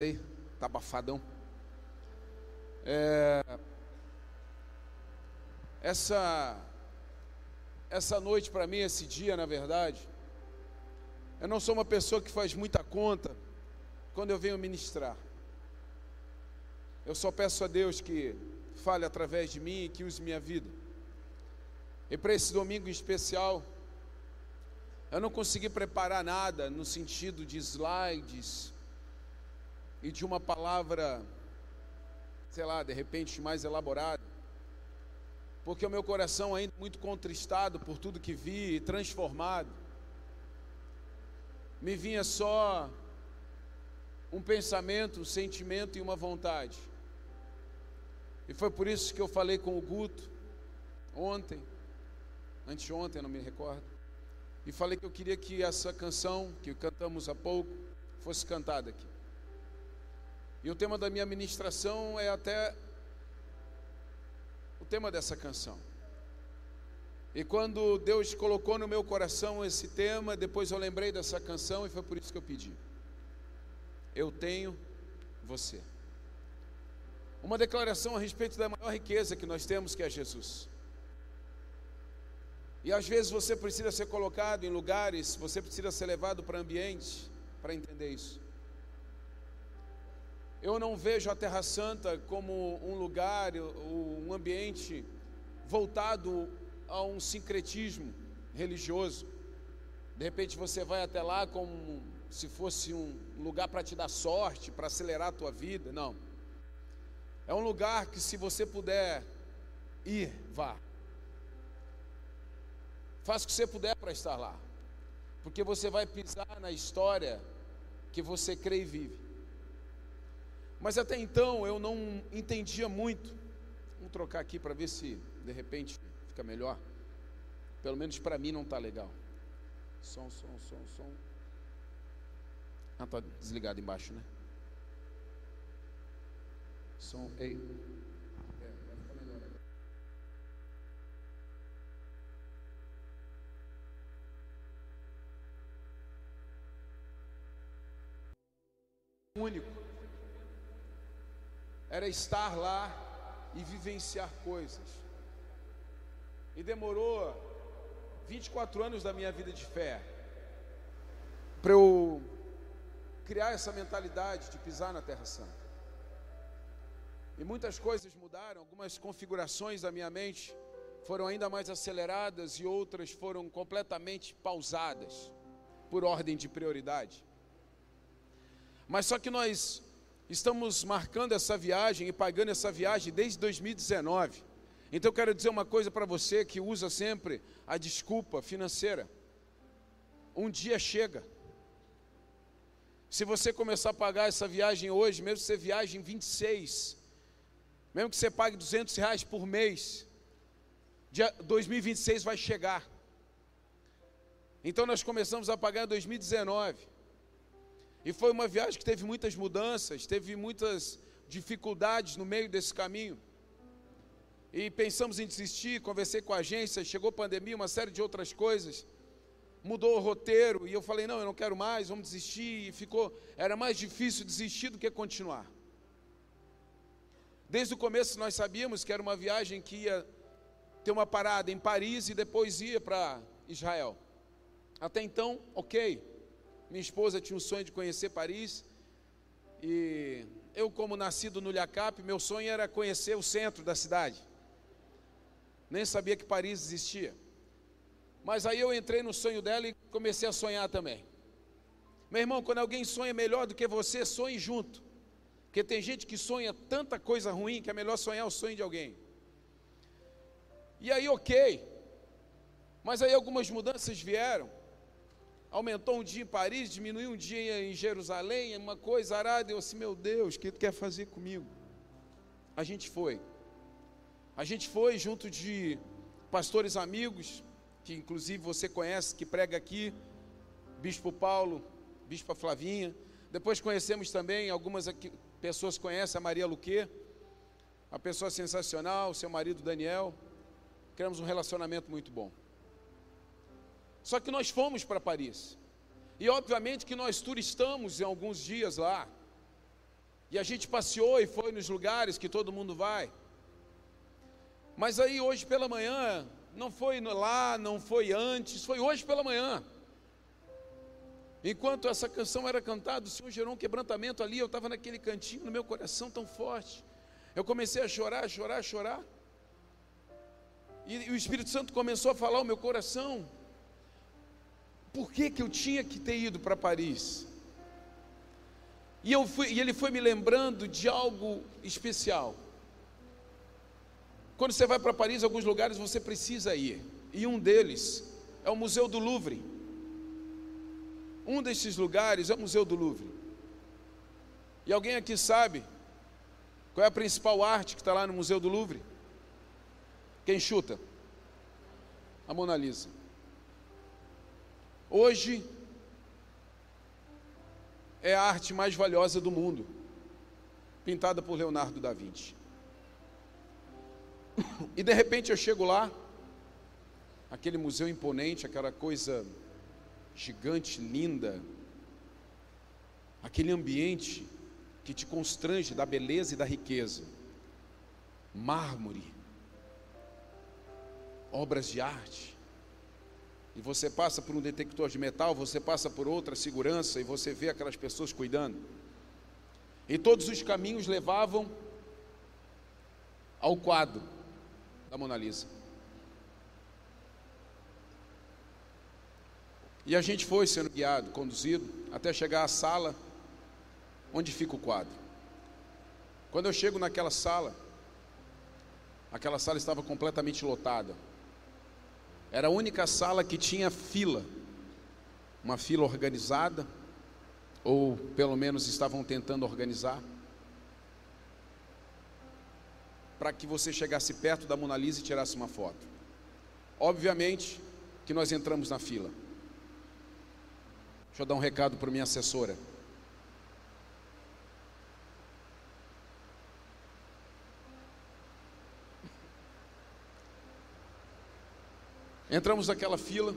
Ei, tá abafadão. É, essa essa noite para mim, esse dia, na verdade, eu não sou uma pessoa que faz muita conta quando eu venho ministrar. Eu só peço a Deus que fale através de mim e que use minha vida. E para esse domingo em especial, eu não consegui preparar nada no sentido de slides e de uma palavra, sei lá, de repente mais elaborada, porque o meu coração ainda é muito contristado por tudo que vi e transformado, me vinha só um pensamento, um sentimento e uma vontade. E foi por isso que eu falei com o Guto ontem, anteontem, não me recordo e falei que eu queria que essa canção que cantamos há pouco fosse cantada aqui. E o tema da minha ministração é até o tema dessa canção. E quando Deus colocou no meu coração esse tema, depois eu lembrei dessa canção e foi por isso que eu pedi. Eu tenho você. Uma declaração a respeito da maior riqueza que nós temos, que é Jesus. E às vezes você precisa ser colocado em lugares, você precisa ser levado para ambientes para entender isso. Eu não vejo a Terra Santa como um lugar, um ambiente voltado a um sincretismo religioso. De repente você vai até lá como se fosse um lugar para te dar sorte, para acelerar a tua vida. Não. É um lugar que se você puder ir, vá. Faça o que você puder para estar lá, porque você vai pisar na história que você crê e vive. Mas até então eu não entendia muito. Vamos trocar aqui para ver se de repente fica melhor. Pelo menos para mim não está legal. Som, som, som, som. Ah, está desligado embaixo, né? Som, ei. único era estar lá e vivenciar coisas. E demorou 24 anos da minha vida de fé para eu criar essa mentalidade de pisar na Terra Santa. E muitas coisas mudaram, algumas configurações da minha mente foram ainda mais aceleradas e outras foram completamente pausadas por ordem de prioridade. Mas só que nós estamos marcando essa viagem e pagando essa viagem desde 2019. Então eu quero dizer uma coisa para você que usa sempre a desculpa financeira. Um dia chega. Se você começar a pagar essa viagem hoje, mesmo que você viaje em 26, mesmo que você pague 200 reais por mês, dia 2026 vai chegar. Então nós começamos a pagar em 2019. E foi uma viagem que teve muitas mudanças, teve muitas dificuldades no meio desse caminho. E pensamos em desistir, conversei com a agência, chegou a pandemia, uma série de outras coisas. Mudou o roteiro e eu falei: "Não, eu não quero mais, vamos desistir". E ficou, era mais difícil desistir do que continuar. Desde o começo nós sabíamos que era uma viagem que ia ter uma parada em Paris e depois ia para Israel. Até então, OK. Minha esposa tinha um sonho de conhecer Paris. E eu, como nascido no Lhacap, meu sonho era conhecer o centro da cidade. Nem sabia que Paris existia. Mas aí eu entrei no sonho dela e comecei a sonhar também. Meu irmão, quando alguém sonha melhor do que você, sonhe junto. Porque tem gente que sonha tanta coisa ruim que é melhor sonhar o sonho de alguém. E aí, ok. Mas aí algumas mudanças vieram aumentou um dia em Paris, diminuiu um dia em Jerusalém, uma coisa arada. Eu assim, meu Deus, o que tu quer fazer comigo? A gente foi. A gente foi junto de pastores amigos, que inclusive você conhece, que prega aqui, Bispo Paulo, Bispa Flavinha. Depois conhecemos também, algumas aqui, pessoas conhecem a Maria Luque, uma pessoa sensacional, seu marido Daniel. Criamos um relacionamento muito bom. Só que nós fomos para Paris. E obviamente que nós turistamos em alguns dias lá. E a gente passeou e foi nos lugares que todo mundo vai. Mas aí hoje pela manhã, não foi lá, não foi antes, foi hoje pela manhã. Enquanto essa canção era cantada, o Senhor gerou um quebrantamento ali. Eu estava naquele cantinho no meu coração tão forte. Eu comecei a chorar, chorar, chorar. E, e o Espírito Santo começou a falar ao meu coração. Por que, que eu tinha que ter ido para Paris? E, eu fui, e ele foi me lembrando de algo especial. Quando você vai para Paris, alguns lugares você precisa ir. E um deles é o Museu do Louvre. Um desses lugares é o Museu do Louvre. E alguém aqui sabe qual é a principal arte que está lá no Museu do Louvre? Quem chuta? A Mona Lisa. Hoje é a arte mais valiosa do mundo, pintada por Leonardo da Vinci. E de repente eu chego lá, aquele museu imponente, aquela coisa gigante, linda, aquele ambiente que te constrange da beleza e da riqueza. Mármore, obras de arte. E você passa por um detector de metal, você passa por outra segurança e você vê aquelas pessoas cuidando. E todos os caminhos levavam ao quadro da Mona Lisa. E a gente foi sendo guiado, conduzido, até chegar à sala onde fica o quadro. Quando eu chego naquela sala, aquela sala estava completamente lotada. Era a única sala que tinha fila, uma fila organizada, ou pelo menos estavam tentando organizar, para que você chegasse perto da Mona Lisa e tirasse uma foto. Obviamente que nós entramos na fila. Deixa eu dar um recado para minha assessora. Entramos naquela fila.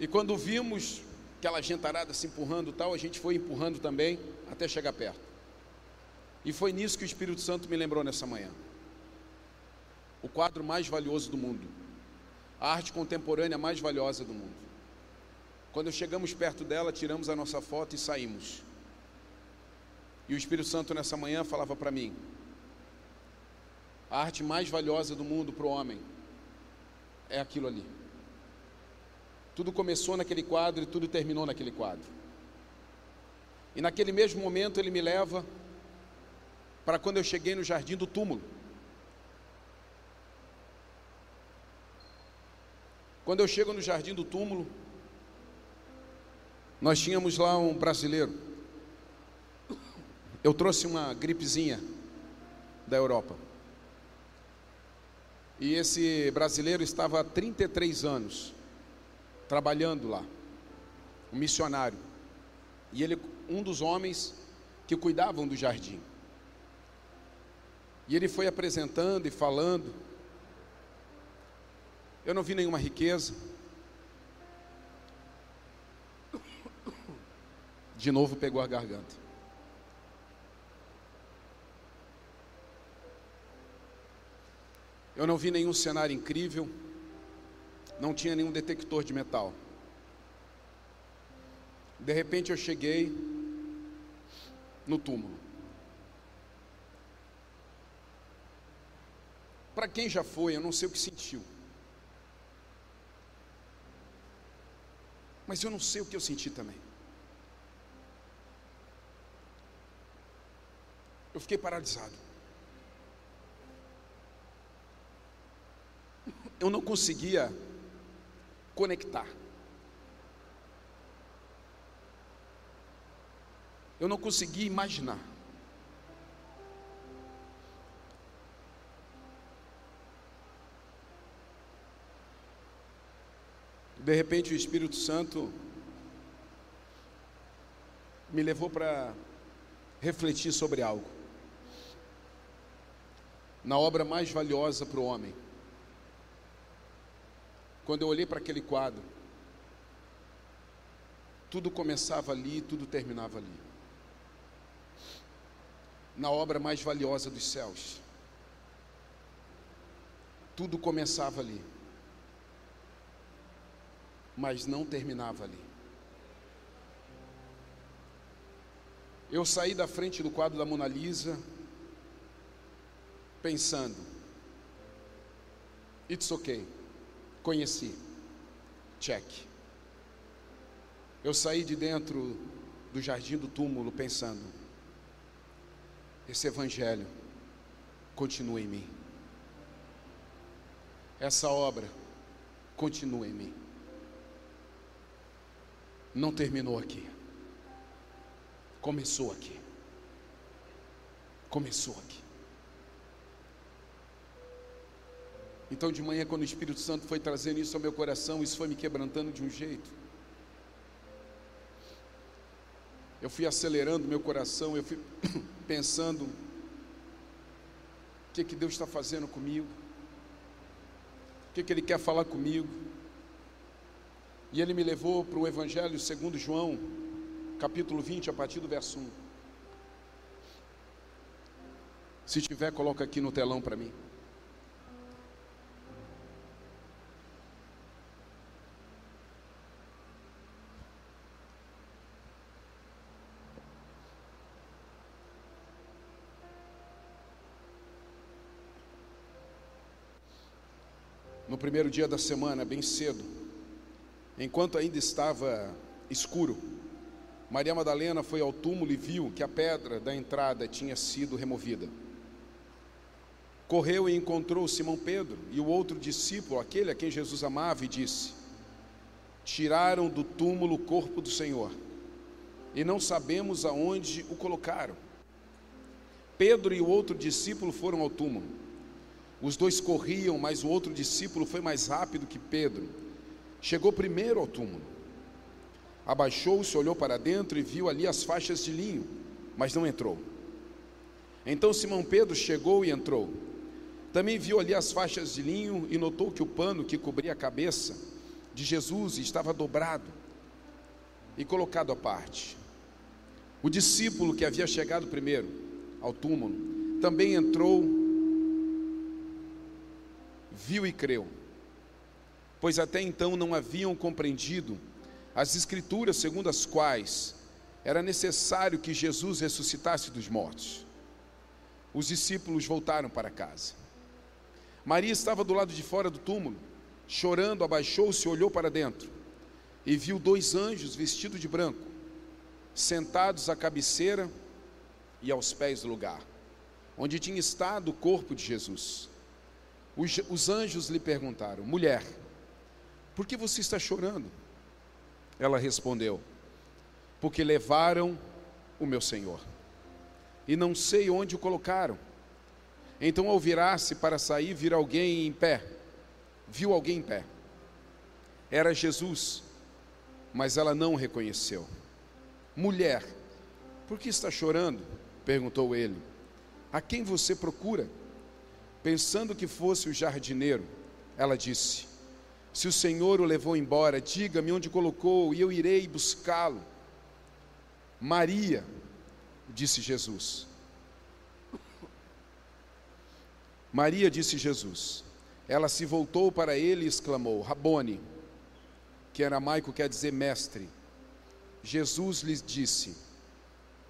E quando vimos aquela gentarada se empurrando tal, a gente foi empurrando também até chegar perto. E foi nisso que o Espírito Santo me lembrou nessa manhã. O quadro mais valioso do mundo. A arte contemporânea mais valiosa do mundo. Quando chegamos perto dela, tiramos a nossa foto e saímos. E o Espírito Santo nessa manhã falava para mim: a arte mais valiosa do mundo para o homem é aquilo ali. Tudo começou naquele quadro e tudo terminou naquele quadro. E naquele mesmo momento ele me leva para quando eu cheguei no jardim do túmulo. Quando eu chego no jardim do túmulo, nós tínhamos lá um brasileiro. Eu trouxe uma gripezinha da Europa. E esse brasileiro estava há 33 anos trabalhando lá, um missionário. E ele, um dos homens que cuidavam do jardim. E ele foi apresentando e falando. Eu não vi nenhuma riqueza, de novo pegou a garganta. Eu não vi nenhum cenário incrível, não tinha nenhum detector de metal. De repente eu cheguei no túmulo. Para quem já foi, eu não sei o que sentiu. Mas eu não sei o que eu senti também. Eu fiquei paralisado. Eu não conseguia conectar. Eu não conseguia imaginar. De repente o Espírito Santo me levou para refletir sobre algo na obra mais valiosa para o homem. Quando eu olhei para aquele quadro, tudo começava ali, tudo terminava ali. na obra mais valiosa dos céus. Tudo começava ali, mas não terminava ali. Eu saí da frente do quadro da Mona Lisa pensando, it's okay, conheci, check. Eu saí de dentro do jardim do túmulo pensando, esse evangelho continua em mim. Essa obra continua em mim. Não terminou aqui. Começou aqui. Começou aqui. Então, de manhã, quando o Espírito Santo foi trazendo isso ao meu coração, isso foi me quebrantando de um jeito. Eu fui acelerando meu coração, eu fui pensando: o que, que Deus está fazendo comigo? O que, que Ele quer falar comigo? E Ele me levou para o Evangelho segundo João, capítulo 20, a partir do verso 1. Se tiver, coloca aqui no telão para mim. Primeiro dia da semana, bem cedo, enquanto ainda estava escuro, Maria Madalena foi ao túmulo e viu que a pedra da entrada tinha sido removida. Correu e encontrou Simão Pedro e o outro discípulo, aquele a quem Jesus amava, e disse: Tiraram do túmulo o corpo do Senhor e não sabemos aonde o colocaram. Pedro e o outro discípulo foram ao túmulo. Os dois corriam, mas o outro discípulo foi mais rápido que Pedro. Chegou primeiro ao túmulo Abaixou-se, olhou para dentro e viu ali as faixas de linho, mas não entrou. Então Simão Pedro chegou e entrou. Também viu ali as faixas de linho e notou que o pano que cobria a cabeça de Jesus estava dobrado e colocado à parte. O discípulo que havia chegado primeiro ao túmulo também entrou, viu e creu, pois até então não haviam compreendido as escrituras segundo as quais era necessário que Jesus ressuscitasse dos mortos. Os discípulos voltaram para casa. Maria estava do lado de fora do túmulo, chorando, abaixou-se e olhou para dentro, e viu dois anjos vestidos de branco, sentados à cabeceira e aos pés do lugar, onde tinha estado o corpo de Jesus. Os, os anjos lhe perguntaram: Mulher, por que você está chorando? Ela respondeu: Porque levaram o meu senhor, e não sei onde o colocaram. Então, ao virar-se para sair, viu alguém em pé. Viu alguém em pé. Era Jesus, mas ela não o reconheceu. Mulher, por que está chorando? perguntou ele. A quem você procura? Pensando que fosse o jardineiro, ela disse: se o Senhor o levou embora, diga-me onde colocou e eu irei buscá-lo. Maria, disse Jesus. Maria, disse Jesus. Ela se voltou para ele e exclamou: Rabone, que era aramaico quer dizer mestre. Jesus lhes disse: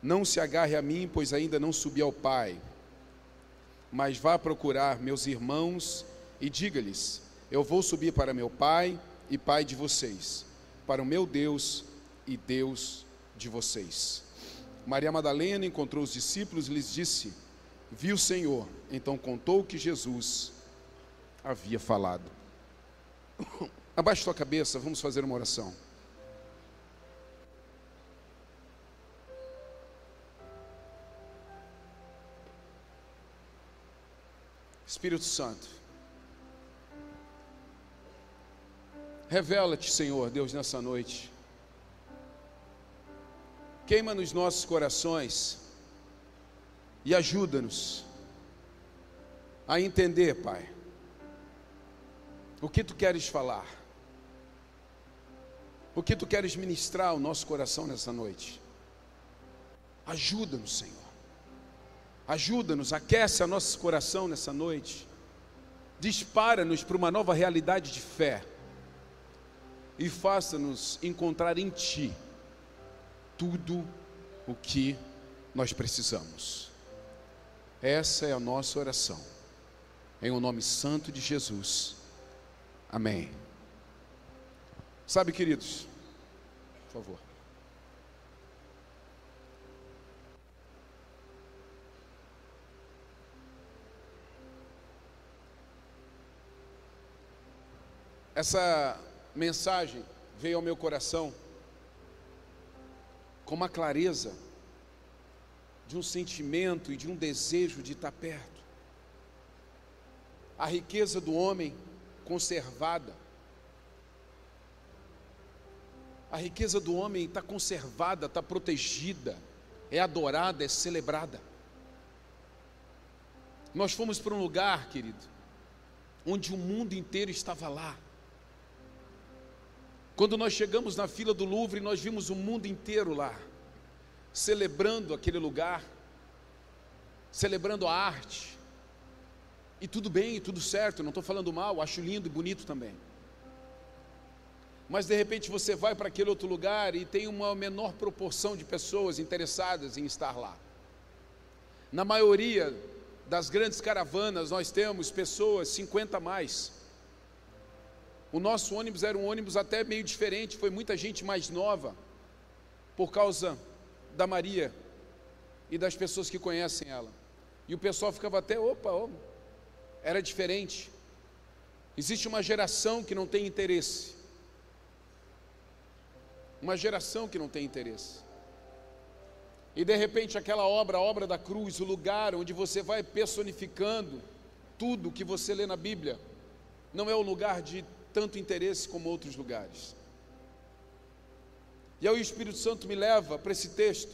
Não se agarre a mim, pois ainda não subi ao Pai, mas vá procurar meus irmãos e diga-lhes: eu vou subir para meu Pai e Pai de vocês, para o meu Deus e Deus de vocês. Maria Madalena encontrou os discípulos e lhes disse: Vi o Senhor. Então contou que Jesus havia falado. Abaixe sua cabeça, vamos fazer uma oração. Espírito Santo, Revela-te, Senhor Deus, nessa noite. Queima nos nossos corações e ajuda-nos a entender, Pai, o que tu queres falar, o que tu queres ministrar ao nosso coração nessa noite. Ajuda-nos, Senhor. Ajuda-nos, aquece a nosso coração nessa noite. Dispara-nos para uma nova realidade de fé. E faça-nos encontrar em Ti tudo o que nós precisamos. Essa é a nossa oração. Em o nome santo de Jesus. Amém. Sabe, queridos, por favor. Essa mensagem veio ao meu coração com uma clareza de um sentimento e de um desejo de estar perto. A riqueza do homem conservada. A riqueza do homem está conservada, está protegida, é adorada, é celebrada. Nós fomos para um lugar, querido, onde o mundo inteiro estava lá. Quando nós chegamos na fila do Louvre, nós vimos o mundo inteiro lá, celebrando aquele lugar, celebrando a arte. E tudo bem, tudo certo, não estou falando mal, acho lindo e bonito também. Mas de repente você vai para aquele outro lugar e tem uma menor proporção de pessoas interessadas em estar lá. Na maioria das grandes caravanas nós temos pessoas 50 a mais. O nosso ônibus era um ônibus até meio diferente, foi muita gente mais nova, por causa da Maria e das pessoas que conhecem ela. E o pessoal ficava até, opa, opa, era diferente. Existe uma geração que não tem interesse. Uma geração que não tem interesse. E de repente aquela obra, a obra da cruz, o lugar onde você vai personificando tudo que você lê na Bíblia, não é o lugar de tanto interesse como outros lugares. E aí o Espírito Santo me leva para esse texto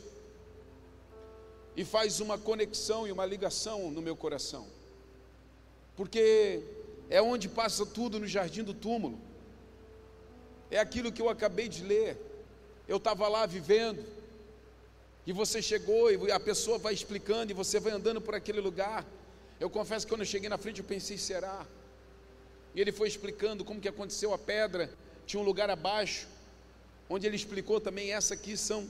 e faz uma conexão e uma ligação no meu coração, porque é onde passa tudo no jardim do túmulo, é aquilo que eu acabei de ler. Eu estava lá vivendo, e você chegou, e a pessoa vai explicando, e você vai andando por aquele lugar. Eu confesso que quando eu cheguei na frente, eu pensei: será? E ele foi explicando como que aconteceu a pedra, tinha um lugar abaixo, onde ele explicou também essa aqui são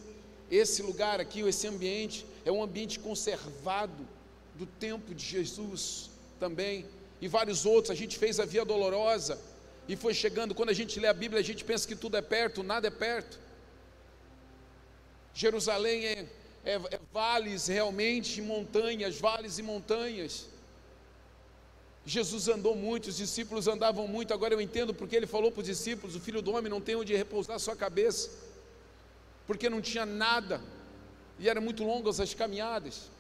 esse lugar aqui, esse ambiente é um ambiente conservado do tempo de Jesus também e vários outros. A gente fez a Via Dolorosa e foi chegando. Quando a gente lê a Bíblia, a gente pensa que tudo é perto, nada é perto. Jerusalém é, é, é vales realmente, montanhas, vales e montanhas. Jesus andou muito, os discípulos andavam muito. Agora eu entendo porque ele falou para os discípulos: o filho do homem não tem onde repousar sua cabeça, porque não tinha nada, e eram muito longas as caminhadas.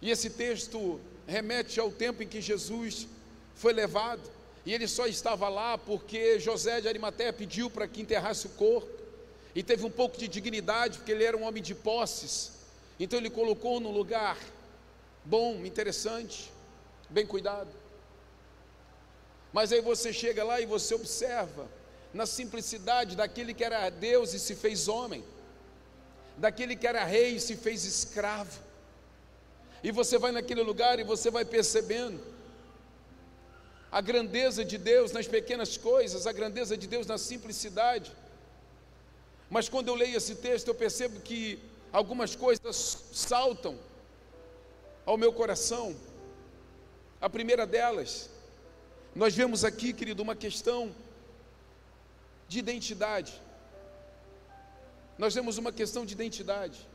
E esse texto remete ao tempo em que Jesus foi levado, e ele só estava lá porque José de Arimateia pediu para que enterrasse o corpo, e teve um pouco de dignidade, porque ele era um homem de posses, então ele colocou no lugar bom, interessante, bem cuidado. Mas aí você chega lá e você observa na simplicidade daquele que era Deus e se fez homem, daquele que era rei e se fez escravo. E você vai naquele lugar e você vai percebendo a grandeza de Deus nas pequenas coisas, a grandeza de Deus na simplicidade. Mas quando eu leio esse texto, eu percebo que algumas coisas saltam ao meu coração. A primeira delas, nós vemos aqui, querido, uma questão de identidade. Nós vemos uma questão de identidade.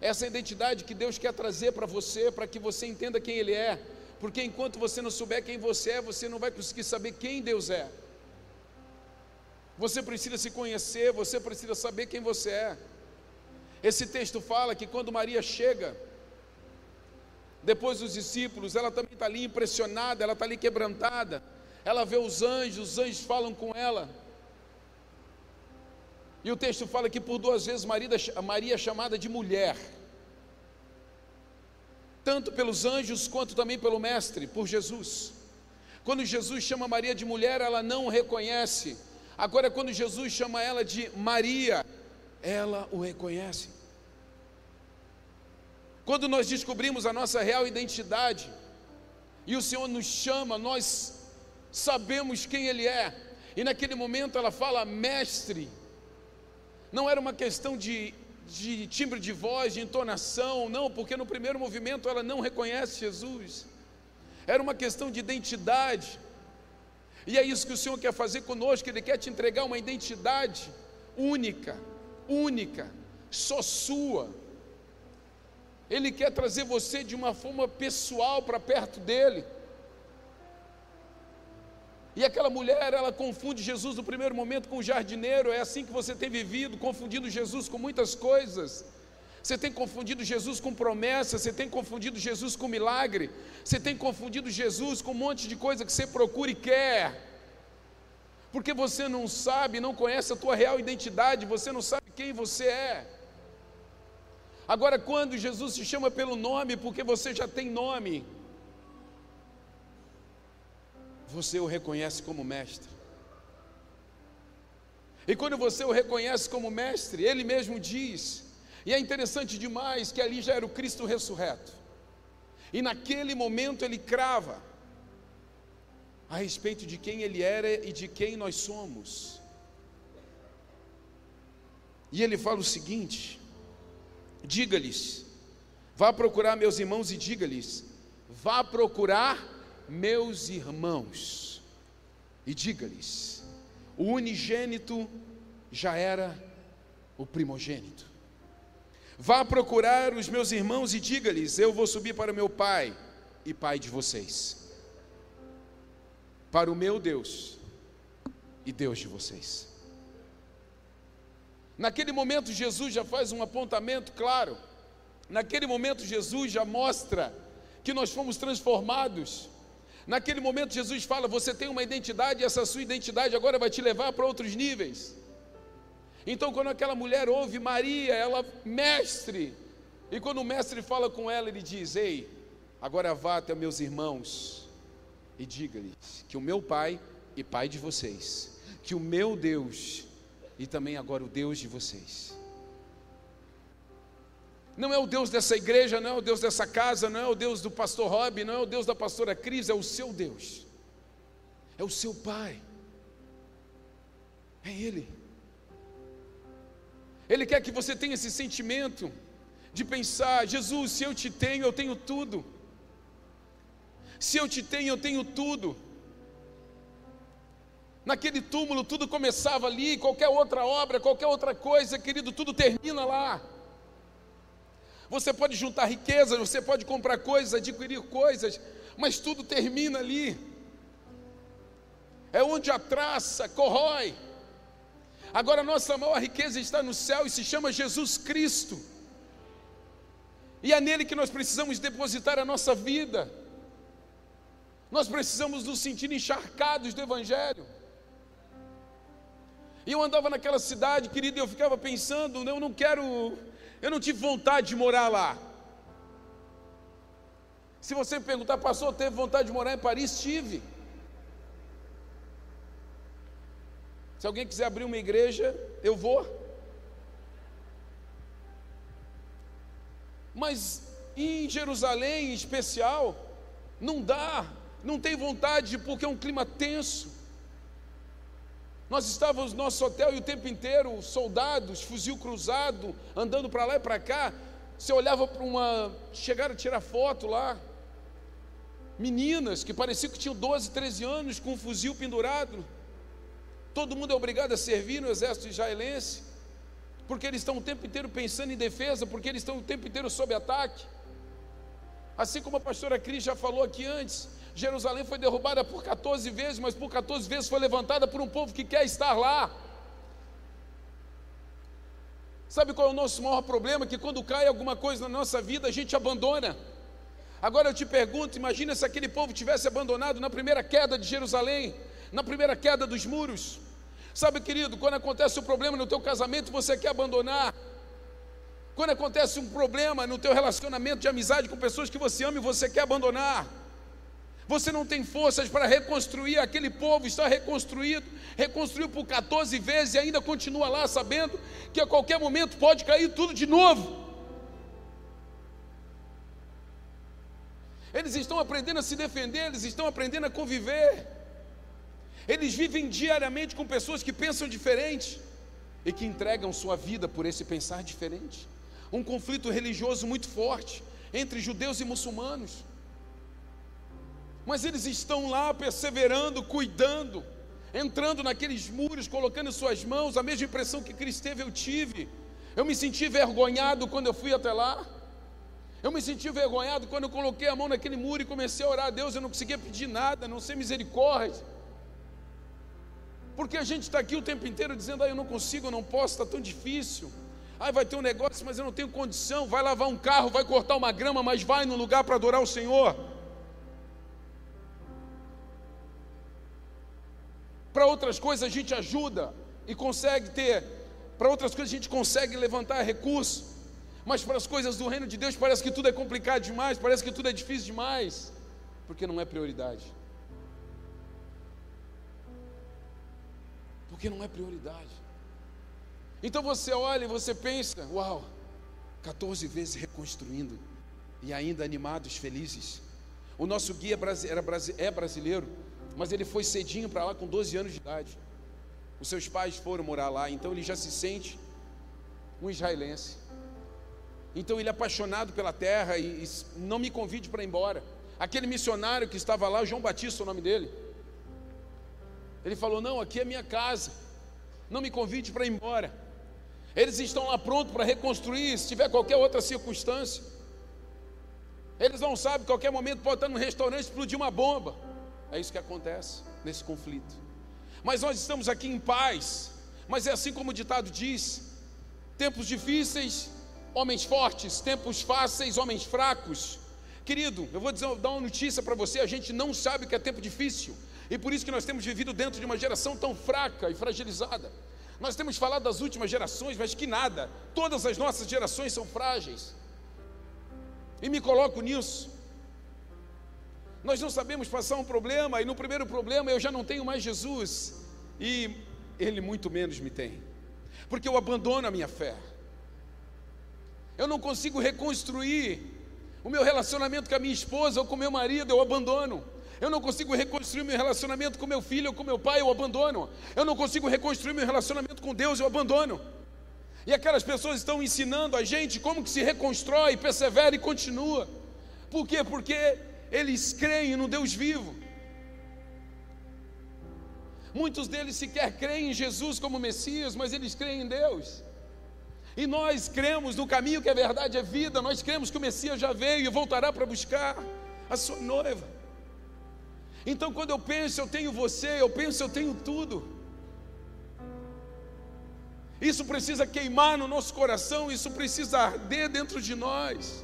Essa identidade que Deus quer trazer para você, para que você entenda quem Ele é, porque enquanto você não souber quem você é, você não vai conseguir saber quem Deus é. Você precisa se conhecer, você precisa saber quem você é. Esse texto fala que quando Maria chega, depois os discípulos, ela também está ali impressionada, ela está ali quebrantada. Ela vê os anjos, os anjos falam com ela. E o texto fala que por duas vezes Maria, é chamada de mulher, tanto pelos anjos quanto também pelo Mestre, por Jesus. Quando Jesus chama Maria de mulher, ela não reconhece. Agora, quando Jesus chama ela de Maria, ela o reconhece. Quando nós descobrimos a nossa real identidade e o Senhor nos chama, nós sabemos quem Ele é. E naquele momento ela fala, mestre. Não era uma questão de, de timbre de voz, de entonação, não, porque no primeiro movimento ela não reconhece Jesus. Era uma questão de identidade. E é isso que o Senhor quer fazer conosco, Ele quer te entregar uma identidade única, única, só sua. Ele quer trazer você de uma forma pessoal para perto dele. E aquela mulher, ela confunde Jesus no primeiro momento com o jardineiro, é assim que você tem vivido, confundindo Jesus com muitas coisas. Você tem confundido Jesus com promessa, você tem confundido Jesus com milagre, você tem confundido Jesus com um monte de coisa que você procura e quer. Porque você não sabe, não conhece a tua real identidade, você não sabe quem você é. Agora, quando Jesus se chama pelo nome, porque você já tem nome, você o reconhece como mestre. E quando você o reconhece como mestre, ele mesmo diz, e é interessante demais que ali já era o Cristo ressurreto. E naquele momento ele crava a respeito de quem ele era e de quem nós somos. E ele fala o seguinte: diga-lhes, vá procurar meus irmãos e diga-lhes, vá procurar meus irmãos e diga-lhes: o unigênito já era o primogênito. Vá procurar os meus irmãos e diga-lhes: Eu vou subir para o meu pai e pai de vocês, para o meu Deus e Deus de vocês. Naquele momento, Jesus já faz um apontamento claro. Naquele momento, Jesus já mostra que nós fomos transformados. Naquele momento, Jesus fala: Você tem uma identidade, e essa sua identidade agora vai te levar para outros níveis. Então, quando aquela mulher ouve Maria, ela, mestre, e quando o mestre fala com ela, ele diz: Ei, agora vá até meus irmãos e diga-lhes que o meu pai e pai de vocês, que o meu Deus e também agora o Deus de vocês. Não é o Deus dessa igreja, não é o Deus dessa casa, não é o Deus do pastor Rob, não é o Deus da pastora Cris, é o seu Deus, é o seu Pai, é Ele. Ele quer que você tenha esse sentimento de pensar: Jesus, se eu te tenho, eu tenho tudo. Se eu te tenho, eu tenho tudo. Naquele túmulo tudo começava ali, qualquer outra obra, qualquer outra coisa, querido, tudo termina lá. Você pode juntar riquezas, você pode comprar coisas, adquirir coisas, mas tudo termina ali. É onde a traça corrói. Agora, nossa maior riqueza está no céu e se chama Jesus Cristo. E é nele que nós precisamos depositar a nossa vida. Nós precisamos nos sentir encharcados do Evangelho. E eu andava naquela cidade, querido, e eu ficava pensando, eu não quero, eu não tive vontade de morar lá. Se você me perguntar, pastor, teve vontade de morar em Paris? Tive. Se alguém quiser abrir uma igreja, eu vou. Mas em Jerusalém em especial, não dá, não tem vontade, porque é um clima tenso. Nós estávamos no nosso hotel e o tempo inteiro, soldados, fuzil cruzado, andando para lá e para cá. Você olhava para uma. Chegaram a tirar foto lá. Meninas que pareciam que tinham 12, 13 anos com um fuzil pendurado. Todo mundo é obrigado a servir no exército israelense, porque eles estão o tempo inteiro pensando em defesa, porque eles estão o tempo inteiro sob ataque. Assim como a pastora Cris já falou aqui antes, Jerusalém foi derrubada por 14 vezes, mas por 14 vezes foi levantada por um povo que quer estar lá. Sabe qual é o nosso maior problema? Que quando cai alguma coisa na nossa vida, a gente abandona. Agora eu te pergunto: imagina se aquele povo tivesse abandonado na primeira queda de Jerusalém, na primeira queda dos muros. Sabe, querido, quando acontece um problema no teu casamento, você quer abandonar. Quando acontece um problema no teu relacionamento de amizade com pessoas que você ama e você quer abandonar. Você não tem forças para reconstruir, aquele povo está reconstruído, reconstruiu por 14 vezes e ainda continua lá sabendo que a qualquer momento pode cair tudo de novo. Eles estão aprendendo a se defender, eles estão aprendendo a conviver. Eles vivem diariamente com pessoas que pensam diferente e que entregam sua vida por esse pensar diferente. Um conflito religioso muito forte entre judeus e muçulmanos. Mas eles estão lá perseverando, cuidando, entrando naqueles muros, colocando suas mãos, a mesma impressão que Cristo teve, eu tive. Eu me senti vergonhado quando eu fui até lá. Eu me senti vergonhado quando eu coloquei a mão naquele muro e comecei a orar a Deus. Eu não conseguia pedir nada, não sei misericórdia. Porque a gente está aqui o tempo inteiro dizendo: ah, eu não consigo, eu não posso, está tão difícil. Ah, vai ter um negócio, mas eu não tenho condição. Vai lavar um carro, vai cortar uma grama, mas vai no lugar para adorar o Senhor. Para outras coisas a gente ajuda e consegue ter, para outras coisas a gente consegue levantar recursos, mas para as coisas do reino de Deus parece que tudo é complicado demais, parece que tudo é difícil demais, porque não é prioridade. Porque não é prioridade. Então você olha e você pensa: uau, 14 vezes reconstruindo e ainda animados, felizes. O nosso guia era, é brasileiro, mas ele foi cedinho para lá com 12 anos de idade. Os seus pais foram morar lá, então ele já se sente um israelense. Então ele é apaixonado pela terra e, e não me convide para ir embora. Aquele missionário que estava lá, João Batista, o nome dele, ele falou: Não, aqui é minha casa, não me convide para ir embora. Eles estão lá prontos para reconstruir, se tiver qualquer outra circunstância. Eles não sabem, qualquer momento pode estar no restaurante explodir uma bomba. É isso que acontece nesse conflito. Mas nós estamos aqui em paz. Mas é assim como o ditado diz: tempos difíceis, homens fortes, tempos fáceis, homens fracos. Querido, eu vou dizer, dar uma notícia para você: a gente não sabe o que é tempo difícil, e por isso que nós temos vivido dentro de uma geração tão fraca e fragilizada. Nós temos falado das últimas gerações, mas que nada, todas as nossas gerações são frágeis, e me coloco nisso. Nós não sabemos passar um problema, e no primeiro problema eu já não tenho mais Jesus, e Ele muito menos me tem, porque eu abandono a minha fé. Eu não consigo reconstruir o meu relacionamento com a minha esposa ou com meu marido, eu abandono. Eu não consigo reconstruir meu relacionamento com meu filho ou com meu pai, eu abandono. Eu não consigo reconstruir meu relacionamento com Deus, eu abandono. E aquelas pessoas estão ensinando a gente como que se reconstrói, persevera e continua. Por quê? Porque eles creem no Deus vivo. Muitos deles sequer creem em Jesus como Messias, mas eles creem em Deus. E nós cremos no caminho que a verdade é vida, nós cremos que o Messias já veio e voltará para buscar a sua noiva. Então, quando eu penso, eu tenho você, eu penso, eu tenho tudo. Isso precisa queimar no nosso coração, isso precisa arder dentro de nós.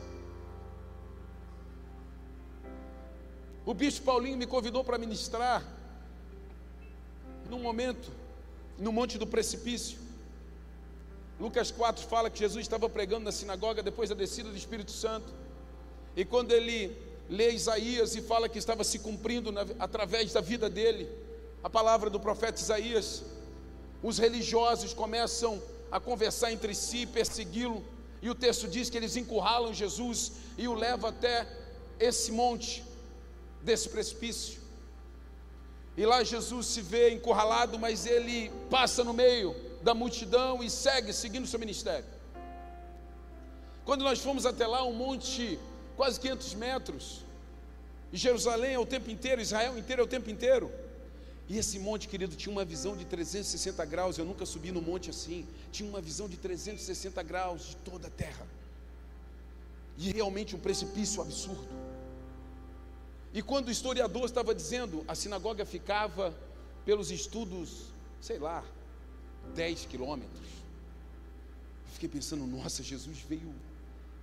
O bispo Paulinho me convidou para ministrar num momento no Monte do Precipício. Lucas 4 fala que Jesus estava pregando na sinagoga depois da descida do Espírito Santo. E quando ele lê Isaías e fala que estava se cumprindo na, através da vida dele, a palavra do profeta Isaías, os religiosos começam a conversar entre si, persegui-lo, e o texto diz que eles encurralam Jesus e o levam até esse monte desse precipício. E lá Jesus se vê encurralado, mas ele passa no meio da multidão e segue seguindo seu ministério. Quando nós fomos até lá, um monte, quase 500 metros, e Jerusalém é o tempo inteiro, Israel inteiro é o tempo inteiro. E esse monte, querido, tinha uma visão de 360 graus. Eu nunca subi no monte assim. Tinha uma visão de 360 graus de toda a terra. E realmente um precipício absurdo. E quando o historiador estava dizendo, a sinagoga ficava, pelos estudos, sei lá, 10 quilômetros. Eu fiquei pensando, nossa, Jesus veio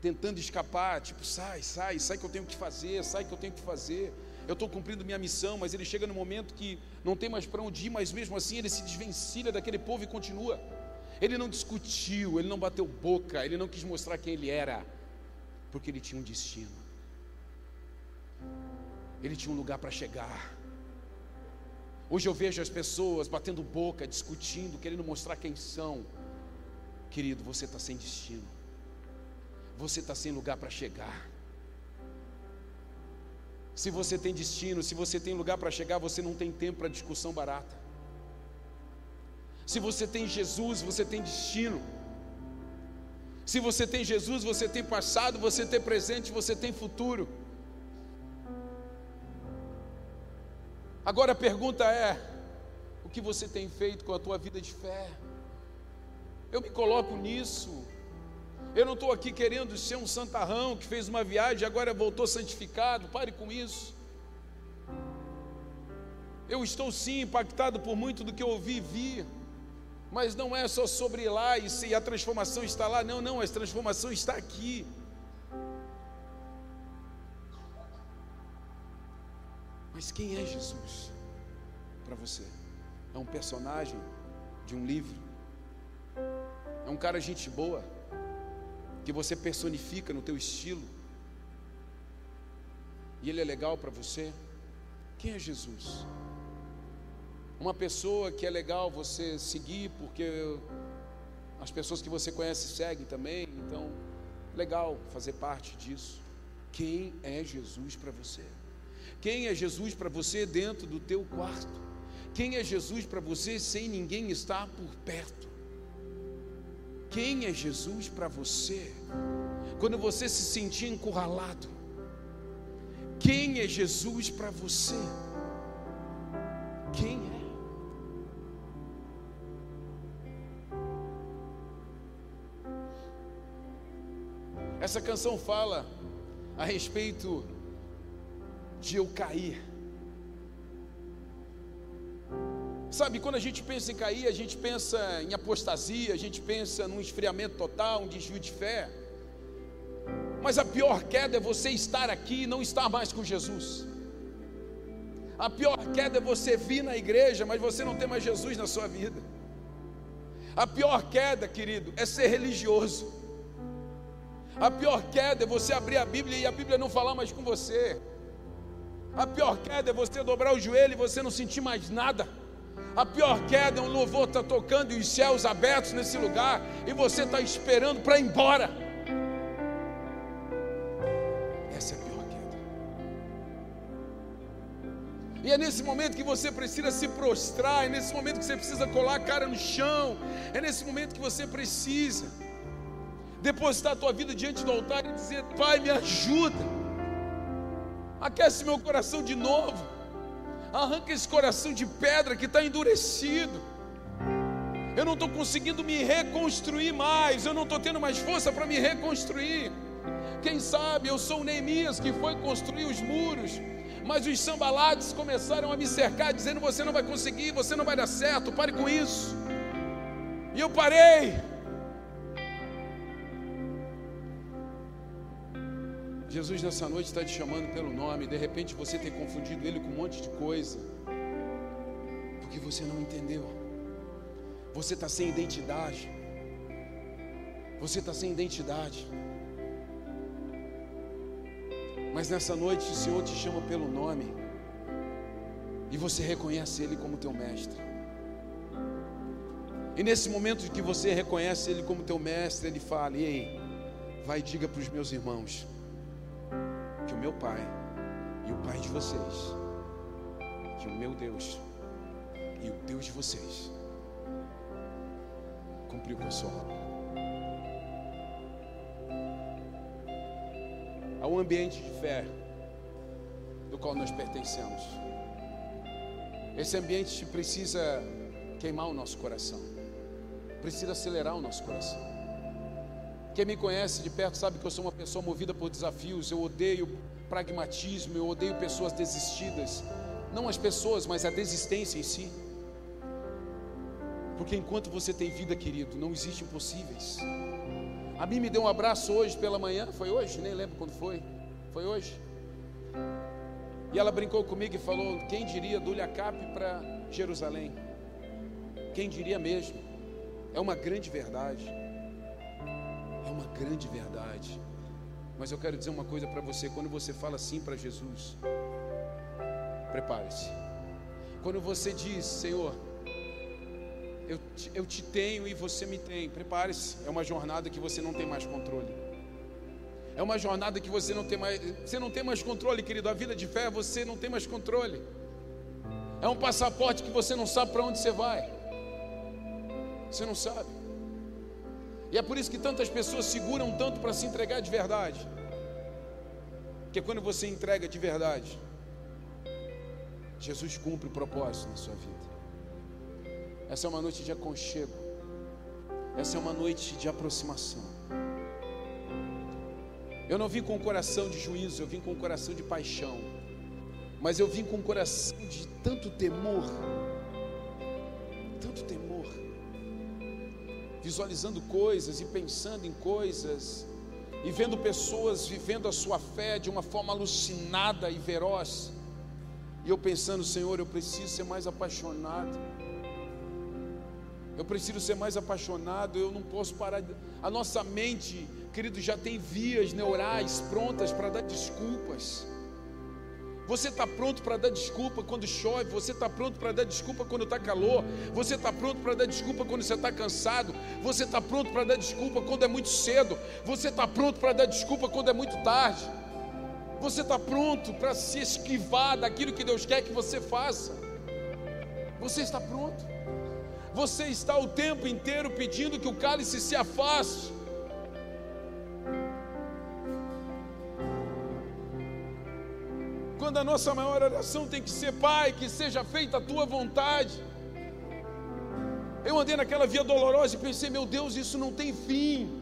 tentando escapar, tipo, sai, sai, sai que eu tenho que fazer, sai que eu tenho que fazer. Eu estou cumprindo minha missão, mas ele chega no momento que não tem mais para onde ir, mas mesmo assim ele se desvencilha daquele povo e continua. Ele não discutiu, ele não bateu boca, ele não quis mostrar quem ele era, porque ele tinha um destino. Ele tinha um lugar para chegar. Hoje eu vejo as pessoas batendo boca, discutindo, querendo mostrar quem são. Querido, você está sem destino. Você está sem lugar para chegar. Se você tem destino, se você tem lugar para chegar, você não tem tempo para discussão barata. Se você tem Jesus, você tem destino. Se você tem Jesus, você tem passado, você tem presente, você tem futuro. Agora a pergunta é: o que você tem feito com a tua vida de fé? Eu me coloco nisso. Eu não estou aqui querendo ser um santarrão que fez uma viagem e agora voltou santificado. Pare com isso. Eu estou sim impactado por muito do que eu ouvi e vi. Mas não é só sobre lá e se a transformação está lá. Não, não, a transformação está aqui. Mas quem é Jesus para você? É um personagem de um livro? É um cara gente boa? que você personifica no teu estilo, e ele é legal para você, quem é Jesus? Uma pessoa que é legal você seguir, porque as pessoas que você conhece seguem também, então, legal fazer parte disso. Quem é Jesus para você? Quem é Jesus para você dentro do teu quarto? Quem é Jesus para você sem ninguém estar por perto? Quem é Jesus para você? Quando você se sentir encurralado, quem é Jesus para você? Quem é? Essa canção fala a respeito de eu cair. Sabe, quando a gente pensa em cair, a gente pensa em apostasia, a gente pensa num esfriamento total, um desvio de fé. Mas a pior queda é você estar aqui e não estar mais com Jesus. A pior queda é você vir na igreja, mas você não ter mais Jesus na sua vida. A pior queda, querido, é ser religioso. A pior queda é você abrir a Bíblia e a Bíblia não falar mais com você. A pior queda é você dobrar o joelho e você não sentir mais nada. A pior queda é um louvor está tocando e os céus abertos nesse lugar e você está esperando para ir embora. Essa é a pior queda. E é nesse momento que você precisa se prostrar, é nesse momento que você precisa colar a cara no chão, é nesse momento que você precisa depositar a tua vida diante do altar e dizer: Pai, me ajuda, aquece meu coração de novo arranca esse coração de pedra que está endurecido. Eu não estou conseguindo me reconstruir mais, eu não estou tendo mais força para me reconstruir. Quem sabe eu sou o Neemias que foi construir os muros, mas os sambalates começaram a me cercar, dizendo: Você não vai conseguir, você não vai dar certo, pare com isso. E eu parei. Jesus nessa noite está te chamando pelo nome, de repente você tem confundido ele com um monte de coisa, porque você não entendeu. Você está sem identidade. Você está sem identidade. Mas nessa noite o Senhor te chama pelo nome e você reconhece Ele como teu mestre. E nesse momento que você reconhece Ele como teu mestre, Ele fala: Ei, vai e diga para os meus irmãos que o meu Pai e o Pai de vocês, que o meu Deus e o Deus de vocês cumpriu com a sua obra. Há um ambiente de fé do qual nós pertencemos. Esse ambiente precisa queimar o nosso coração, precisa acelerar o nosso coração. Quem me conhece de perto sabe que eu sou uma pessoa movida por desafios. Eu odeio pragmatismo, eu odeio pessoas desistidas. Não as pessoas, mas a desistência em si. Porque enquanto você tem vida, querido, não existe impossíveis. A mim me deu um abraço hoje pela manhã, foi hoje? Nem lembro quando foi. Foi hoje. E ela brincou comigo e falou: Quem diria do Lhacap para Jerusalém? Quem diria mesmo? É uma grande verdade uma grande verdade. Mas eu quero dizer uma coisa para você: quando você fala sim para Jesus, prepare-se. Quando você diz, Senhor, eu te, eu te tenho e você me tem, prepare-se. É uma jornada que você não tem mais controle. É uma jornada que você não tem mais, você não tem mais controle, querido. A vida de fé você não tem mais controle. É um passaporte que você não sabe para onde você vai. Você não sabe. E é por isso que tantas pessoas seguram tanto para se entregar de verdade. Porque quando você entrega de verdade, Jesus cumpre o propósito na sua vida. Essa é uma noite de aconchego. Essa é uma noite de aproximação. Eu não vim com um coração de juízo, eu vim com um coração de paixão. Mas eu vim com um coração de tanto temor. Visualizando coisas e pensando em coisas. E vendo pessoas vivendo a sua fé de uma forma alucinada e veroz. E eu pensando, Senhor, eu preciso ser mais apaixonado. Eu preciso ser mais apaixonado, eu não posso parar. De... A nossa mente, querido, já tem vias neurais prontas para dar desculpas. Você está pronto para dar desculpa quando chove, você está pronto para dar desculpa quando está calor, você está pronto para dar desculpa quando você está cansado, você está pronto para dar desculpa quando é muito cedo, você está pronto para dar desculpa quando é muito tarde, você está pronto para se esquivar daquilo que Deus quer que você faça, você está pronto. Você está o tempo inteiro pedindo que o cálice se afaste. Quando a nossa maior oração tem que ser, Pai, que seja feita a tua vontade. Eu andei naquela via dolorosa e pensei, meu Deus, isso não tem fim.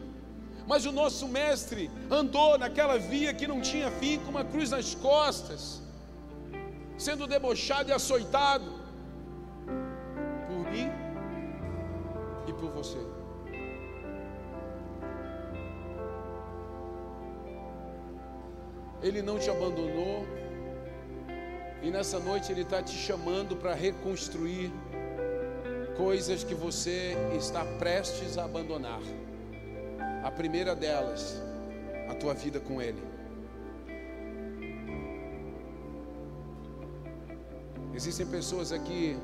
Mas o nosso mestre andou naquela via que não tinha fim, com uma cruz nas costas, sendo debochado e açoitado. por você. Ele não te abandonou, e nessa noite Ele está te chamando para reconstruir coisas que você está prestes a abandonar. A primeira delas, a tua vida com Ele. Existem pessoas aqui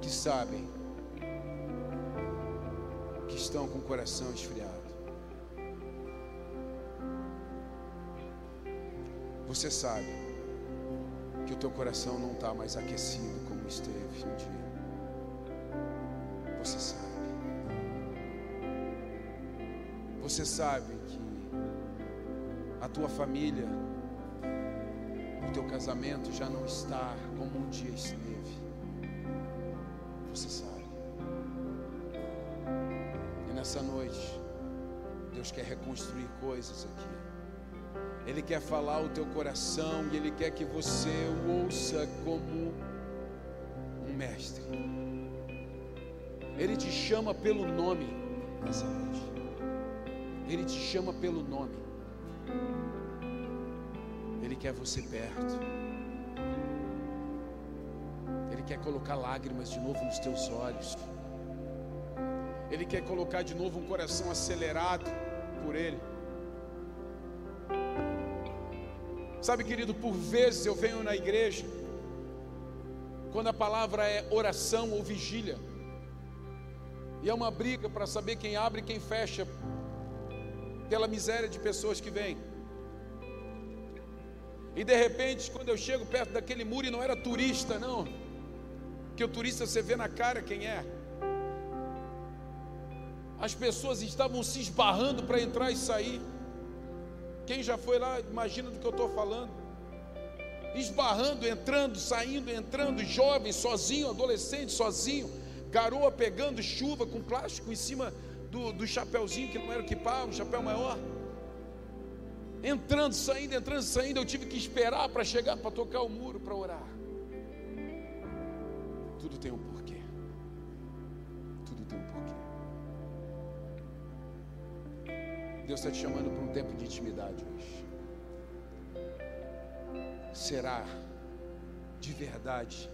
que sabem estão com o coração esfriado. Você sabe que o teu coração não está mais aquecido como esteve um dia. Você sabe. Você sabe que a tua família, o teu casamento já não está como um dia esteve. Você sabe. Nessa noite, Deus quer reconstruir coisas aqui. Ele quer falar o teu coração e Ele quer que você o ouça como um mestre. Ele te chama pelo nome nessa noite. Ele te chama pelo nome. Ele quer você perto. Ele quer colocar lágrimas de novo nos teus olhos. Ele quer colocar de novo um coração acelerado por Ele. Sabe, querido, por vezes eu venho na igreja, quando a palavra é oração ou vigília, e é uma briga para saber quem abre e quem fecha, pela miséria de pessoas que vêm. E de repente, quando eu chego perto daquele muro, e não era turista, não, que o turista você vê na cara quem é as pessoas estavam se esbarrando para entrar e sair. Quem já foi lá, imagina do que eu estou falando. Esbarrando, entrando, saindo, entrando, jovem, sozinho, adolescente, sozinho, garoa pegando chuva com plástico em cima do, do chapéuzinho, que não era o que pá, um chapéu maior. Entrando, saindo, entrando, saindo, eu tive que esperar para chegar, para tocar o muro, para orar. Tudo tem um porquê. Deus está te chamando para um tempo de intimidade hoje. Será de verdade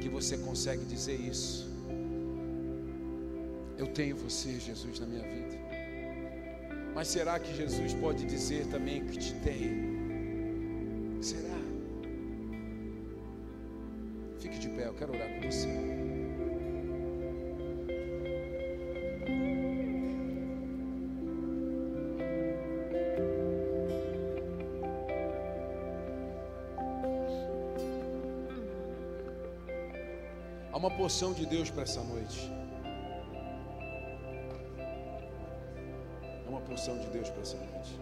que você consegue dizer isso? Eu tenho você, Jesus, na minha vida. Mas será que Jesus pode dizer também que te tem? Será? Fique de pé, eu quero orar com você. Há uma porção de Deus para essa noite. Há uma porção de Deus para essa noite.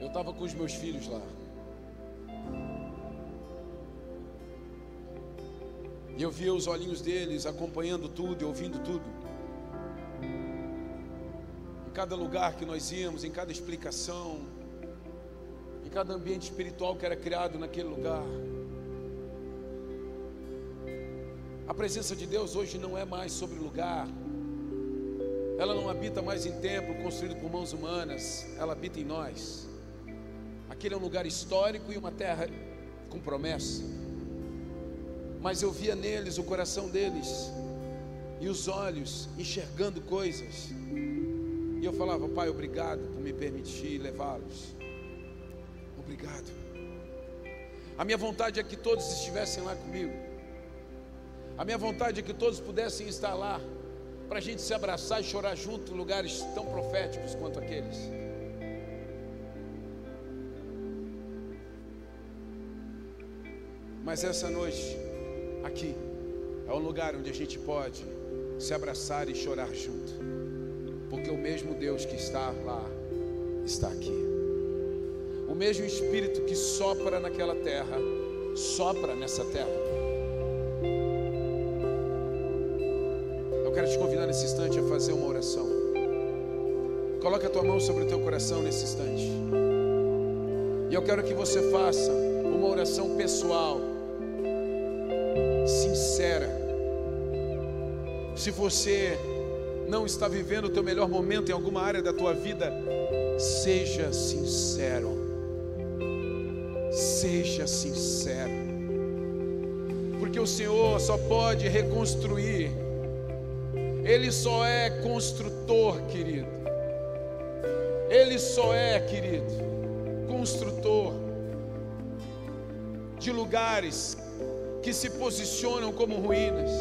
Eu estava com os meus filhos lá. E eu via os olhinhos deles acompanhando tudo e ouvindo tudo. Em cada lugar que nós íamos, em cada explicação, cada ambiente espiritual que era criado naquele lugar. A presença de Deus hoje não é mais sobre lugar. Ela não habita mais em templo construído por mãos humanas, ela habita em nós. Aquele é um lugar histórico e uma terra com promessa mas eu via neles o coração deles e os olhos enxergando coisas. E eu falava, Pai, obrigado por me permitir levá-los. Obrigado. A minha vontade é que todos estivessem lá comigo. A minha vontade é que todos pudessem estar lá para a gente se abraçar e chorar junto em lugares tão proféticos quanto aqueles. Mas essa noite Aqui é um lugar onde a gente pode se abraçar e chorar junto, porque o mesmo Deus que está lá está aqui. O mesmo Espírito que sopra naquela terra, sopra nessa terra. Eu quero te convidar nesse instante a fazer uma oração. Coloque a tua mão sobre o teu coração nesse instante. E eu quero que você faça uma oração pessoal sincera. Se você não está vivendo o teu melhor momento em alguma área da tua vida, seja sincero. Seja sincero. Porque o Senhor só pode reconstruir. Ele só é construtor, querido. Ele só é, querido, construtor de lugares que se posicionam como ruínas.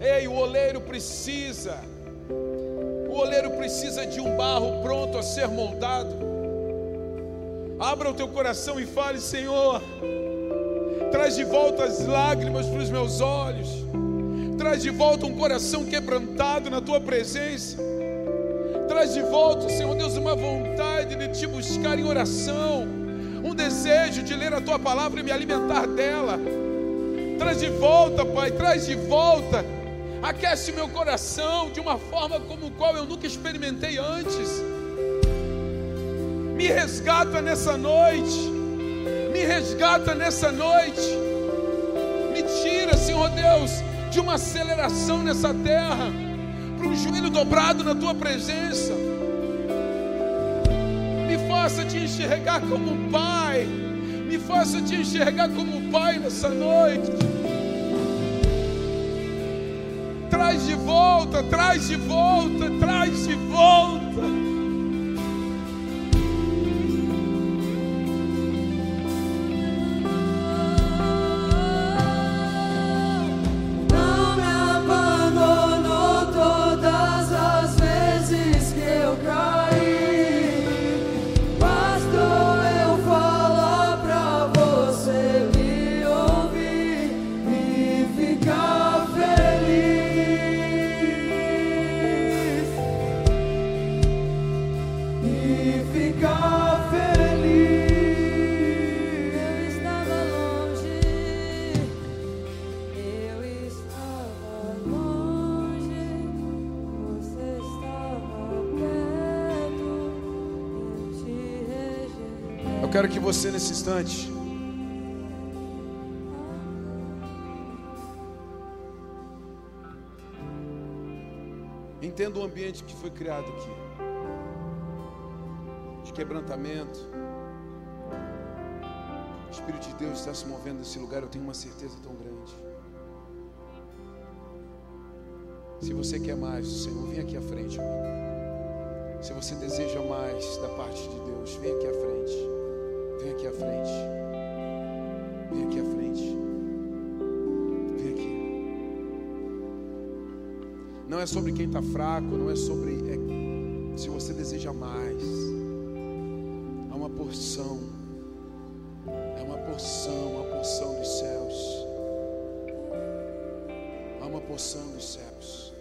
Ei, o oleiro precisa, o oleiro precisa de um barro pronto a ser moldado. Abra o teu coração e fale, Senhor, traz de volta as lágrimas para os meus olhos, traz de volta um coração quebrantado na tua presença, traz de volta, Senhor Deus, uma vontade de te buscar em oração um desejo de ler a tua palavra e me alimentar dela. Traz de volta, Pai, traz de volta. Aquece meu coração de uma forma como qual eu nunca experimentei antes. Me resgata nessa noite. Me resgata nessa noite. Me tira, Senhor Deus, de uma aceleração nessa terra, para um joelho dobrado na tua presença faça te enxergar como Pai. Me faça te enxergar como Pai nessa noite. Traz de volta, traz de volta, traz de volta. Você, nesse instante, entenda o ambiente que foi criado aqui de quebrantamento. O Espírito de Deus está se movendo nesse lugar, eu tenho uma certeza tão grande. Se você quer mais Senhor, vem aqui à frente. Se você deseja mais da parte de Deus, vem aqui à frente. Vem aqui à frente. Vem aqui à frente. Vem aqui. Não é sobre quem está fraco, não é sobre. É, se você deseja mais, há uma porção. É uma porção, uma porção dos céus. Há uma porção dos céus.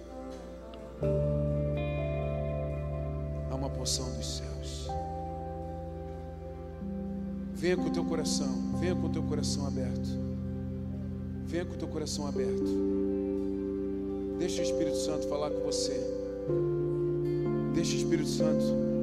Há uma porção dos céus. Venha com o teu coração, venha com o teu coração aberto. Venha com o teu coração aberto. Deixa o Espírito Santo falar com você. Deixa o Espírito Santo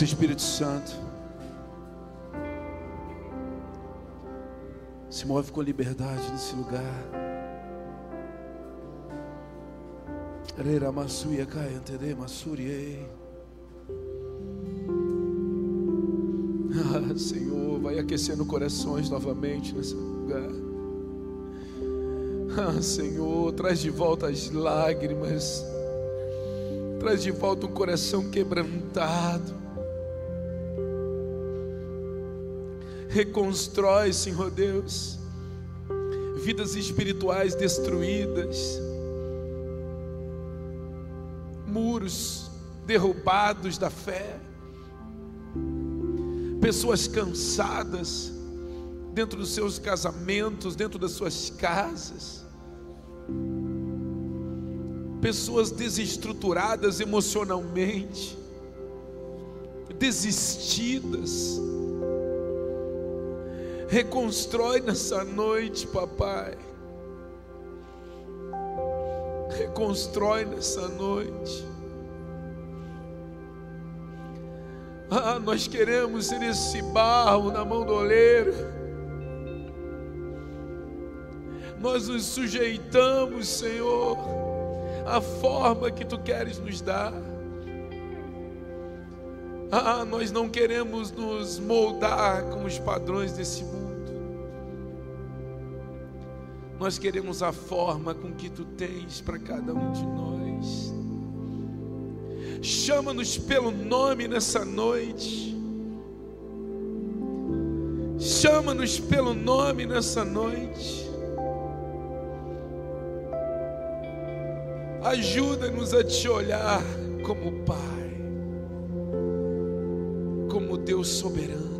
presença, Espírito Santo. Se move com liberdade nesse lugar. Ah, Senhor, vai aquecendo corações novamente nesse lugar. Ah, Senhor, traz de volta as lágrimas. Traz de volta um coração quebrantado. Reconstrói, Senhor Deus, vidas espirituais destruídas, muros derrubados da fé, pessoas cansadas dentro dos seus casamentos, dentro das suas casas, pessoas desestruturadas emocionalmente, desistidas, Reconstrói nessa noite, papai. Reconstrói nessa noite. Ah, nós queremos ser esse barro na mão do oleiro. Nós nos sujeitamos, Senhor, à forma que tu queres nos dar. Ah, nós não queremos nos moldar com os padrões desse mundo. Nós queremos a forma com que tu tens para cada um de nós. Chama-nos pelo nome nessa noite. Chama-nos pelo nome nessa noite. Ajuda-nos a te olhar como Pai, como Deus soberano.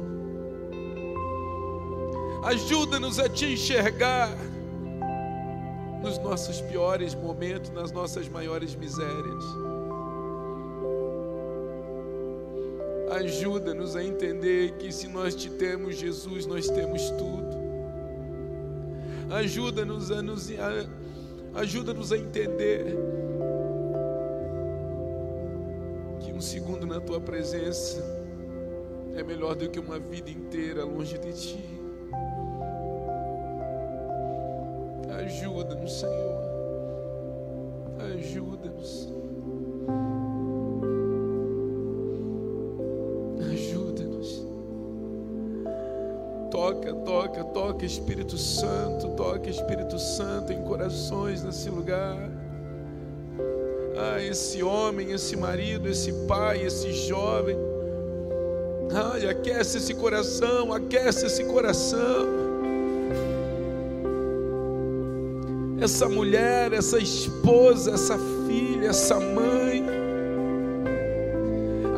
Ajuda-nos a te enxergar nos nossos piores momentos, nas nossas maiores misérias. Ajuda-nos a entender que se nós te temos, Jesus, nós temos tudo. Ajuda-nos a nos ajuda-nos a entender que um segundo na tua presença é melhor do que uma vida inteira longe de ti. Ajuda-nos, Senhor. Ajuda-nos. Ajuda-nos. Toca, toca, toca, Espírito Santo. Toca, Espírito Santo, em corações nesse lugar. Ah, esse homem, esse marido, esse pai, esse jovem. Ai, aquece esse coração, aquece esse coração. Essa mulher, essa esposa, essa filha, essa mãe.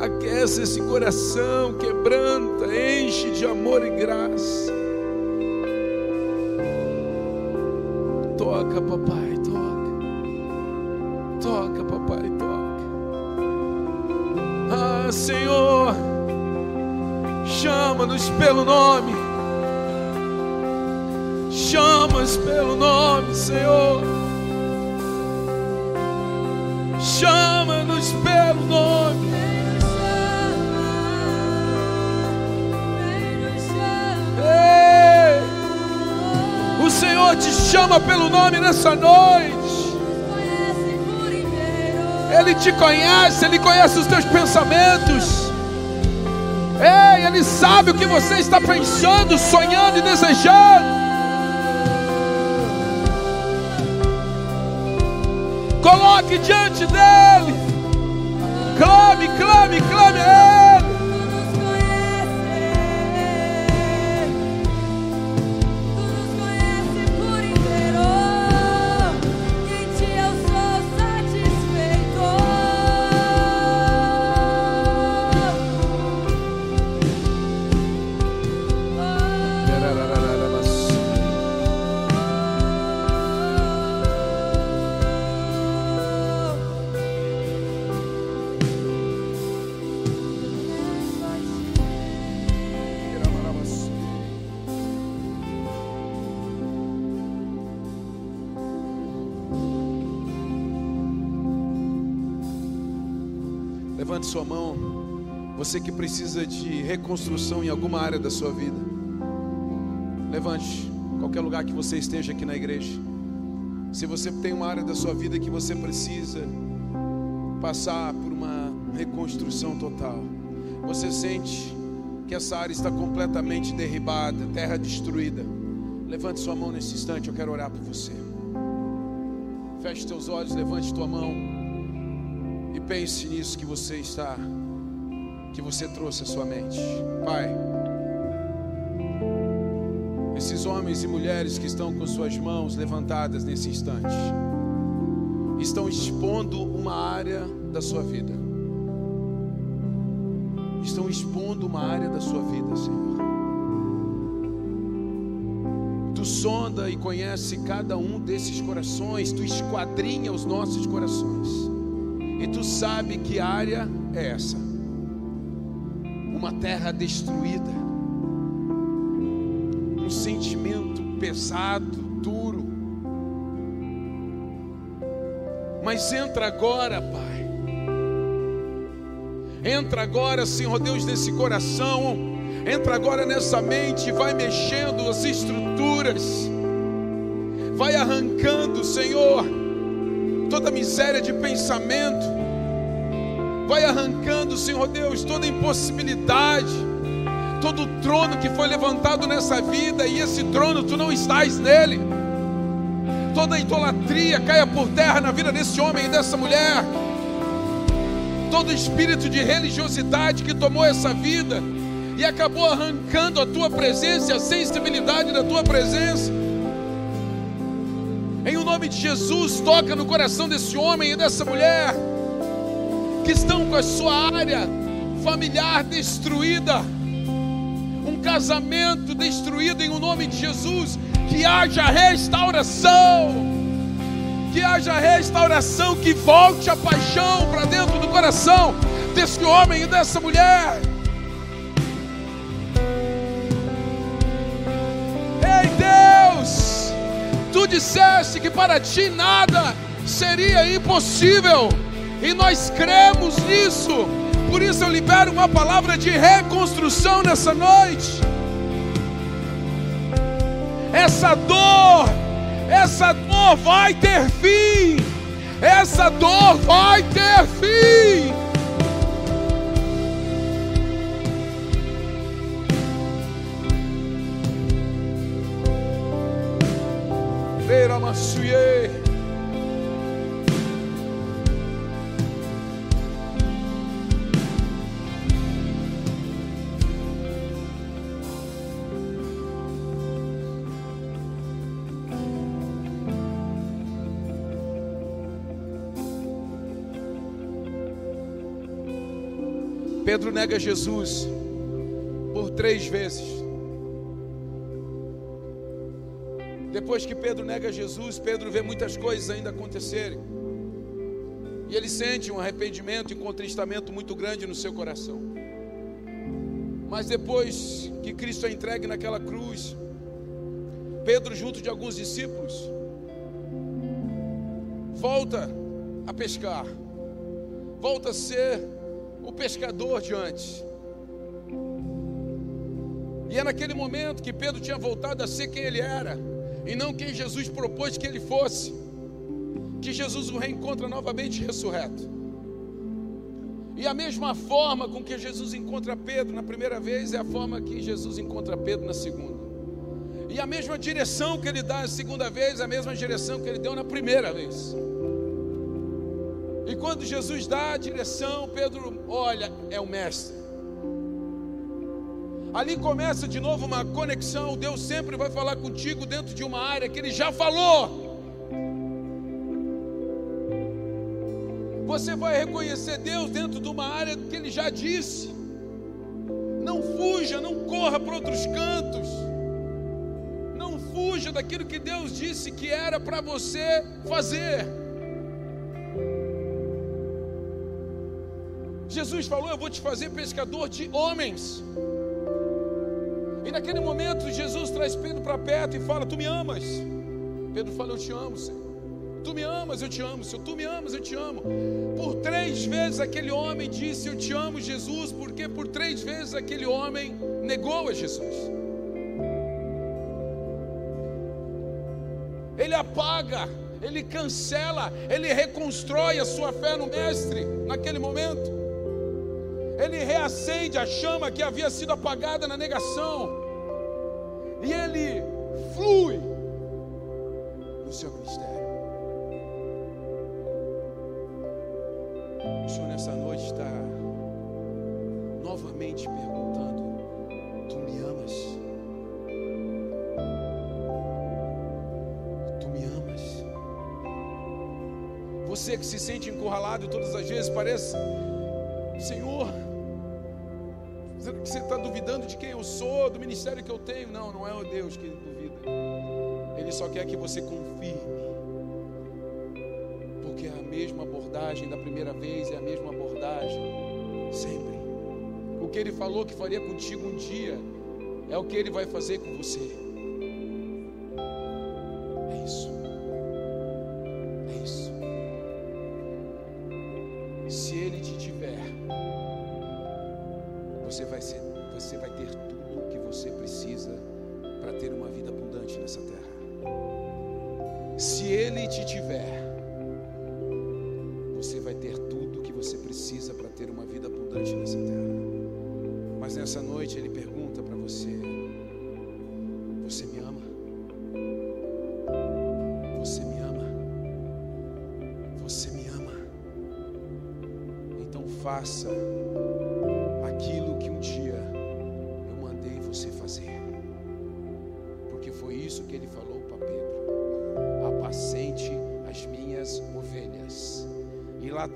Aquece esse coração, quebranta, enche de amor e graça. Toca, papai, toca. Toca, papai, toca. Ah, Senhor, chama-nos pelo nome chamas pelo nome, Senhor. Chama-nos pelo nome. Ei, o Senhor te chama pelo nome nessa noite. Ele te conhece, Ele conhece os teus pensamentos. Ei, Ele sabe o que você está pensando, sonhando e desejando. Coloque diante dele. Clame, clame, clame a ele. Sua mão. Você que precisa de reconstrução em alguma área da sua vida. Levante qualquer lugar que você esteja aqui na igreja. Se você tem uma área da sua vida que você precisa passar por uma reconstrução total, você sente que essa área está completamente derribada, terra destruída. Levante sua mão nesse instante, eu quero orar por você. Feche teus olhos, levante tua mão pense nisso que você está, que você trouxe à sua mente. Pai, esses homens e mulheres que estão com suas mãos levantadas nesse instante, estão expondo uma área da sua vida. Estão expondo uma área da sua vida, Senhor. Tu sonda e conhece cada um desses corações, tu esquadrinha os nossos corações. E tu sabe que área é essa? Uma terra destruída. Um sentimento pesado, duro. Mas entra agora, Pai. Entra agora, Senhor Deus, nesse coração. Entra agora nessa mente, vai mexendo as estruturas. Vai arrancando, Senhor, toda miséria de pensamento. Vai arrancando, Senhor Deus, toda impossibilidade. Todo trono que foi levantado nessa vida e esse trono tu não estás nele. Toda idolatria caia por terra na vida desse homem e dessa mulher todo espírito de religiosidade que tomou essa vida e acabou arrancando a tua presença, a sensibilidade da tua presença. Em o nome de Jesus, toca no coração desse homem e dessa mulher que estão com a sua área familiar destruída, um casamento destruído em o nome de Jesus, que haja restauração que haja restauração, que volte a paixão para dentro do coração desse homem e dessa mulher. Disseste que para ti nada seria impossível, e nós cremos nisso, por isso eu libero uma palavra de reconstrução nessa noite. Essa dor, essa dor vai ter fim. Essa dor vai ter fim. Massuye. Pedro nega Jesus por três vezes. Depois que Pedro nega Jesus, Pedro vê muitas coisas ainda acontecerem. E ele sente um arrependimento e contristamento muito grande no seu coração. Mas depois que Cristo é entregue naquela cruz, Pedro, junto de alguns discípulos, volta a pescar, volta a ser o pescador de antes. E é naquele momento que Pedro tinha voltado a ser quem ele era, e não quem Jesus propôs que ele fosse, que Jesus o reencontra novamente ressurreto. E a mesma forma com que Jesus encontra Pedro na primeira vez é a forma que Jesus encontra Pedro na segunda. E a mesma direção que ele dá a segunda vez é a mesma direção que ele deu na primeira vez. E quando Jesus dá a direção, Pedro olha, é o mestre. Ali começa de novo uma conexão. Deus sempre vai falar contigo dentro de uma área que Ele já falou. Você vai reconhecer Deus dentro de uma área que Ele já disse. Não fuja, não corra para outros cantos. Não fuja daquilo que Deus disse que era para você fazer. Jesus falou: Eu vou te fazer pescador de homens. E naquele momento, Jesus traz Pedro para perto e fala: Tu me amas. Pedro fala: Eu te amo, Senhor. Tu me amas, eu te amo, Senhor. Tu me amas, eu te amo. Por três vezes aquele homem disse: Eu te amo, Jesus, porque por três vezes aquele homem negou a Jesus. ele apaga, ele cancela, ele reconstrói a sua fé no Mestre naquele momento. Ele reacende a chama que havia sido apagada na negação. E ele flui no seu ministério. O Senhor nessa noite está novamente perguntando: Tu me amas? Tu me amas? Você que se sente encurralado todas as vezes, parece, Senhor, será que você está duvidando de quem eu sou, do ministério que eu tenho? Não, não é o Deus que duvida. Ele só quer que você confirme. Porque é a mesma abordagem da primeira vez, é a mesma abordagem sempre. O que ele falou que faria contigo um dia é o que ele vai fazer com você. É isso. Você vai ser, você vai ter tudo o que você precisa para ter uma vida abundante nessa terra. Se ele te tiver, você vai ter tudo o que você precisa para ter uma vida abundante nessa terra. Mas nessa noite ele pergunta para você: Você me ama? Você me ama? Você me ama? Então faça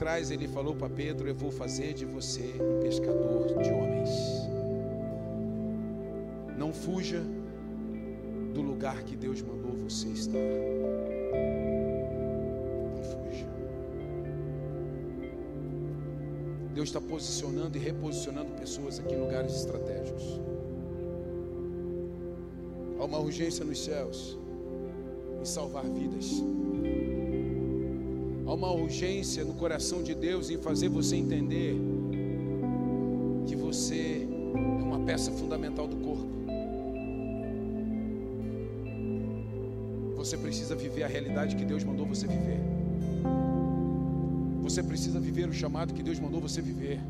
atrás ele falou para Pedro: Eu vou fazer de você um pescador de homens. Não fuja do lugar que Deus mandou você estar. Não fuja. Deus está posicionando e reposicionando pessoas aqui em lugares estratégicos. Há uma urgência nos céus em salvar vidas. Há uma urgência no coração de Deus em fazer você entender que você é uma peça fundamental do corpo. Você precisa viver a realidade que Deus mandou você viver. Você precisa viver o chamado que Deus mandou você viver.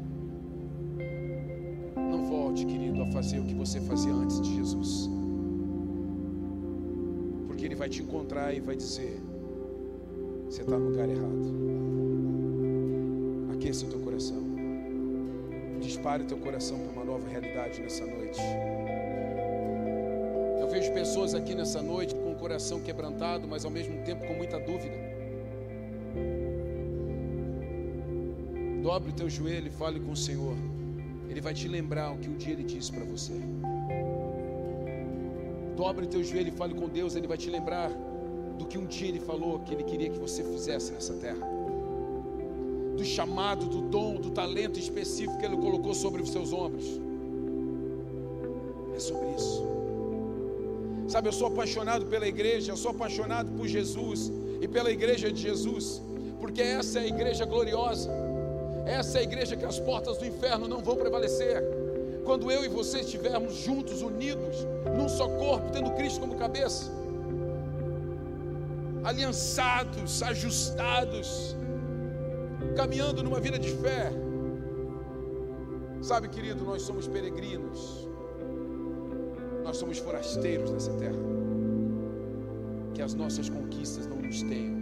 Não volte, querido, a fazer o que você fazia antes de Jesus. Porque Ele vai te encontrar e vai dizer: Você está no lugar errado. Aqueça o teu coração. Dispare o teu coração para uma nova realidade nessa noite. Eu vejo pessoas aqui nessa noite com o coração quebrantado, mas ao mesmo tempo com muita dúvida. Dobre o teu joelho e fale com o Senhor. Ele vai te lembrar o que um dia Ele disse para você. Dobre o teu joelho e fale com Deus. Ele vai te lembrar do que um dia Ele falou que Ele queria que você fizesse nessa terra. Do chamado, do dom, do talento específico que Ele colocou sobre os seus ombros. É sobre isso. Sabe, eu sou apaixonado pela igreja, eu sou apaixonado por Jesus e pela igreja de Jesus, porque essa é a igreja gloriosa. Essa é a igreja que as portas do inferno não vão prevalecer. Quando eu e você estivermos juntos, unidos, num só corpo, tendo Cristo como cabeça, aliançados, ajustados, caminhando numa vida de fé. Sabe, querido, nós somos peregrinos, nós somos forasteiros nessa terra. Que as nossas conquistas não nos tenham